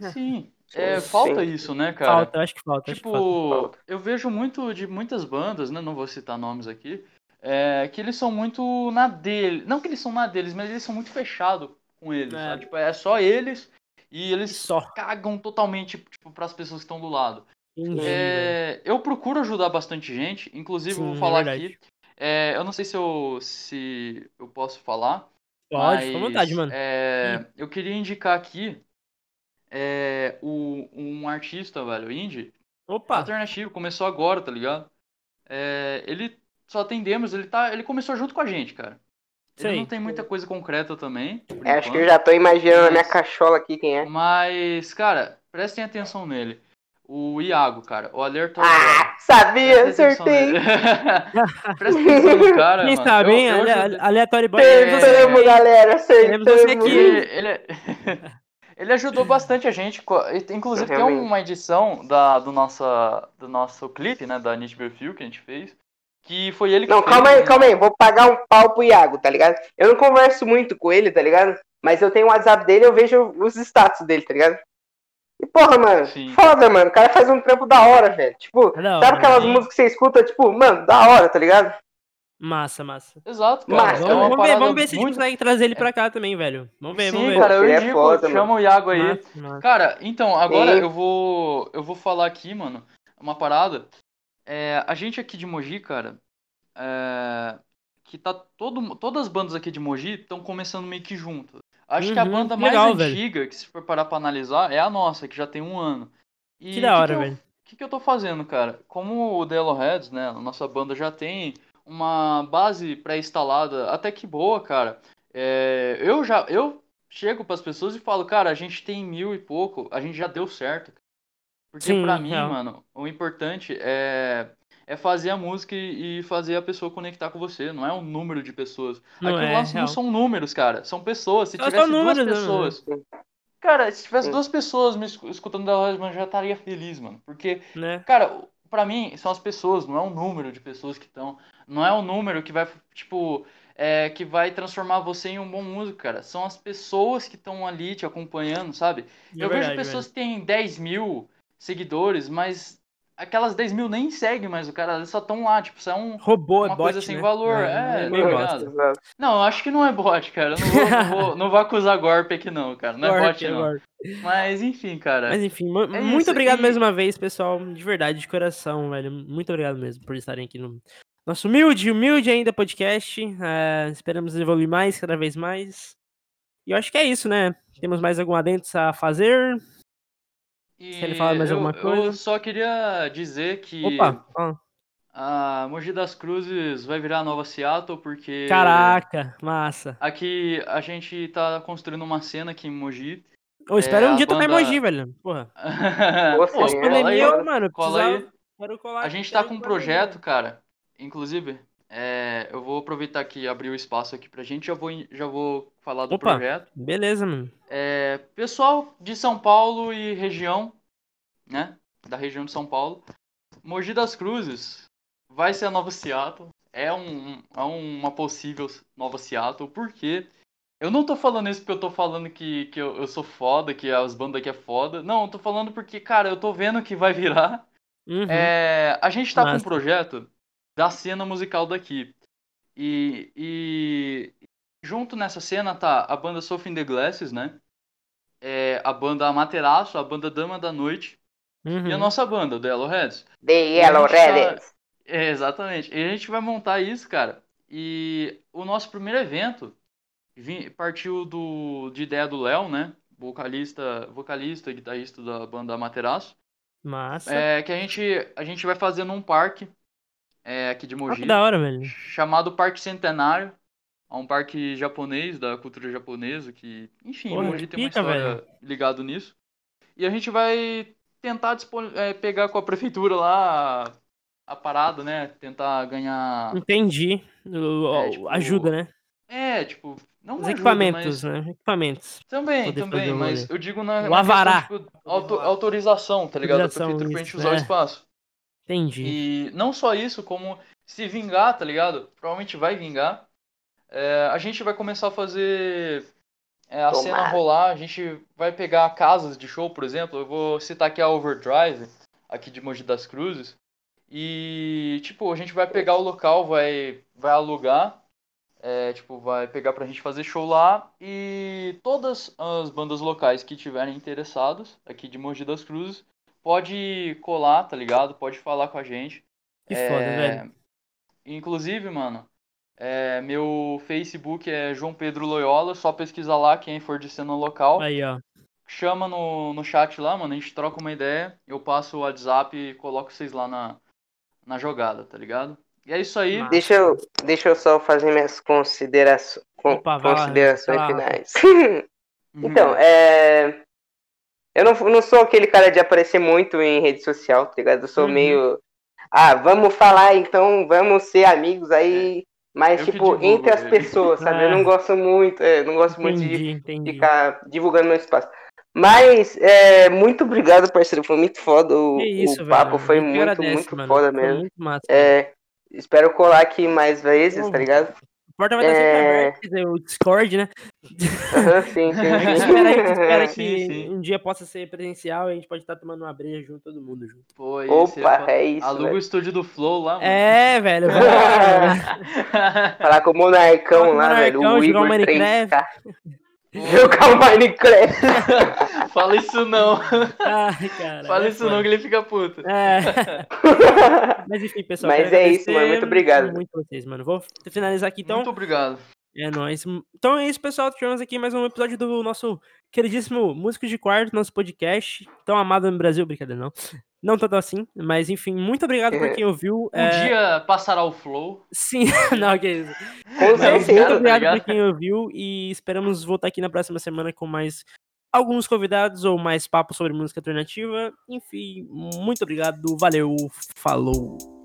eu- sim, é, Sim. falta isso, né, cara? Falta, eu acho que falta. acho que. Tipo, falta. eu vejo muito de muitas bandas, né? Não vou citar nomes aqui. é, que eles são muito na dele. Não que eles são na deles, mas eles são muito fechados com eles, É. Tipo, é só eles e eles Só. cagam totalmente, tipo, pras pessoas que estão do lado. Entendi. É, eu procuro ajudar bastante gente, inclusive Sim, vou é falar verdade. aqui. é, eu não sei se eu, se eu posso falar. Pode, fica à vontade, mano. é, eu queria indicar aqui é, o, um artista, velho, indie, Opa! alternativo, começou agora, tá ligado? É, ele só tem demos, ele, tá, ele começou junto com a gente, cara. Ele Sei. não tem muita coisa concreta também. É, acho que eu já tô imaginando a minha Mas- cachola aqui quem é. Mas, cara, prestem atenção nele. O Iago, cara, o alerta. Ah, sabia, acertei. Presta atenção no cara, Quem mano. sabe, hein? Aleatório boy. Acertamos, galera, Queremos você acertamos. aqui. Ele, ele, é- ele ajudou bastante a gente. Inclusive, tem uma edição da, do, nossa, do nosso clipe, né? Da Nietzsche Perfil que a gente fez. Que foi ele que Não, calma aí, calma aí. Vou pagar um pau pro Iago, tá ligado? Eu não converso muito com ele, tá ligado? Mas eu tenho o WhatsApp dele eu vejo os status dele, tá ligado? E porra, mano, Sim. foda, mano. O cara faz um trampo da hora, velho. Tipo, É da hora, sabe aquelas músicas que você escuta, tipo, mano, da hora, tá ligado? Massa, massa. Exato, cara. Mas, é Vamos, uma vamos ver, vamos ver se a gente consegue trazer ele pra cá também, velho. Vamos ver, vamos Sim, ver. cara, eu Ele é foda, chama o Iago aí. Massa, massa. Cara, então, agora eu vou. Eu vou falar aqui, mano, uma parada. É, a gente aqui de Mogi, cara. é, que tá todo, todas as bandas aqui de Mogi estão começando meio que junto. Acho que a Uhum, banda mais legal, velho. antiga, que se for parar pra analisar, é a nossa, que já tem um ano. E Que da hora, velho. O que, que eu tô fazendo, cara? Como o The Yellowheads, né, a nossa banda já tem uma base pré-instalada até que boa, cara. É, eu já eu chego pras pessoas e falo, cara, a gente tem mil e pouco, a gente já deu certo. Porque pra mim, real. mano, o importante é é fazer a música e fazer a pessoa conectar com você, não é um número de pessoas. Não Aqui é, real. não são números, cara, são pessoas. Se tivesse duas números, né, pessoas, cara, se tivesse duas pessoas me escu- escutando da voz, mano, eu já estaria feliz, mano, porque Né? Cara, pra mim, são as pessoas, não é o número de pessoas que estão. Não é o número que vai, tipo, é, que vai transformar você em um bom músico, cara. São as pessoas que estão ali te acompanhando, sabe? É Eu verdade, vejo pessoas velho. que têm 10 mil seguidores, mas aquelas 10 mil nem seguem mais o cara, eles só estão lá, tipo, isso é um. Robô, é uma bot, coisa sem né? valor, é, tá bosta. ligado? Exato. Não, eu acho que não é bot, cara. Eu não vou, não vou, não vou acusar golpe aqui, não, cara. Não é bot, é não. gork. Mas enfim, cara. Mas enfim, É muito isso, obrigado e- mais uma vez, pessoal. De verdade, de coração, velho. Muito obrigado mesmo por estarem aqui no nosso humilde, humilde ainda podcast. É, esperamos evoluir mais, cada vez mais. E eu acho que é isso, né? Temos mais algum adendo a fazer? E Querem falar mais eu, alguma eu coisa? só queria dizer que Opa! ó, a Mogi das Cruzes vai virar a nova Seattle, porque Caraca, massa. aqui a gente tá construindo uma cena aqui em Mogi. Ô, espero É, um dia tocar banda- emoji, velho. Porra. Pô, Pandemia, aí, eu, mano, cola aí. precisava... Quero colar A gente tá com um projeto, cara. Inclusive, é, eu vou aproveitar que abriu espaço aqui pra gente, já vou, já vou falar do Opa. projeto. Beleza, mano. É, pessoal de São Paulo e região, né? Da região de São Paulo. Mogi das Cruzes vai ser a nova Seattle. É, um, é uma possível nova Seattle. Por quê? Eu não tô falando isso porque eu tô falando que, que eu, eu sou foda, que as bandas aqui é foda. Não, eu tô falando porque, cara, eu tô vendo que vai virar. Uhum. É, a gente tá com um projeto da cena musical daqui. E, e junto nessa cena tá a banda Sophie in the Glasses, né? É, a banda Amaterasu, a banda Dama da Noite uhum. e a nossa banda, o The Yellowheads. The Yellow gente tá-. É, exatamente. E a gente vai montar isso, cara. E o nosso primeiro evento vim- partiu do, de ideia do Léo, né? Vocalista, vocalista e guitarrista da banda Amaterasu. Massa. É, que a gente, a gente vai fazer num parque aqui de Ah, Mogi, que da hora, velho. chamado Parque Centenário. É um parque japonês, da cultura japonesa, que, enfim, Porra, Mogi tem uma pica, história ligado nisso. E a gente vai tentar é, pegar com a prefeitura lá a, a parada, né? Tentar ganhar. Entendi. O- É, o- tipo, ajuda, né? É, tipo, não Os uma ajuda, equipamentos, mas- né? Equipamentos. Também, também, o mas eu digo na, O na avará. questão, tipo, auto- autorização, tá ligado? Da Autorização, prefeitura pra gente isso, usar o é. espaço. Entendi. E não só isso, como se vingar, tá ligado? Provavelmente vai vingar. É, a gente vai começar a fazer é, a Tomara. cena rolar. A gente vai pegar casas de show, por exemplo. Eu vou citar aqui a Overdrive, aqui de Mogi das Cruzes. E, tipo, a gente vai pegar o local, vai, vai alugar. é, tipo, vai pegar pra gente fazer show lá. E todas as bandas locais que tiverem interessadas, aqui de Mogi das Cruzes, pode colar, tá ligado? Pode falar com a gente. Que foda, É, velho. Inclusive, mano, é, meu Facebook é João Pedro Loyola, só pesquisa lá quem for de cena local. Aí, ó. Chama no, no chat lá, mano, a gente troca uma ideia, eu passo o WhatsApp e coloco vocês lá na, na jogada, tá ligado? E é isso aí. Deixa eu, deixa eu só fazer minhas considerações, con- Opa, considerações lá. finais. Então, é. Eu não, não sou aquele cara de aparecer muito em rede social, tá ligado? Eu sou Uhum. meio. Ah, vamos falar, então vamos ser amigos aí. Mas, Eu tipo, divulgo entre as ele. pessoas, sabe? Eu não gosto muito, é, não gosto muito de Entendi, entendi. ficar divulgando meu espaço. Mas, é, muito obrigado, parceiro. Foi muito foda. O, Que isso, o papo velho. foi gente muito, agradece, muito mano. foda mesmo. muito massa. É, espero colar aqui mais vezes, tá ligado? A porta vai estar sempre é- aberta, quer dizer, o Discord, né? Aham, sim, sim, A gente sim. espera, a gente espera Sim, que sim. um dia possa ser presencial e a gente pode estar tomando uma breja junto, todo mundo junto. Pô, Opa, foda. é isso, Aluga o velho. estúdio do Flow lá, mano. É, velho. velho. Falar com o Monarcão o lá, velho. O Igor Minecraft. 3K. Jogar o Minecraft. Fala isso não. Ai, cara. Fala é isso foda. não que ele fica puto. É. Mas enfim, pessoal. Mas é isso, mano. Muito obrigado. Muito vocês, mano. Vou finalizar aqui então. Muito obrigado. É nóis. Então é isso, pessoal. Tivemos aqui mais um episódio do nosso queridíssimo Músicos de Quarto, nosso podcast. Tão amado no Brasil, brincadeira, não. Não tanto assim, mas enfim, muito obrigado por quem ouviu. Um é, dia passará o flow. Sim, não, que isso. Com muito tá obrigado ligado? por quem ouviu e esperamos voltar aqui na próxima semana com mais alguns convidados ou mais papo sobre música alternativa. Enfim, muito obrigado, valeu, falou.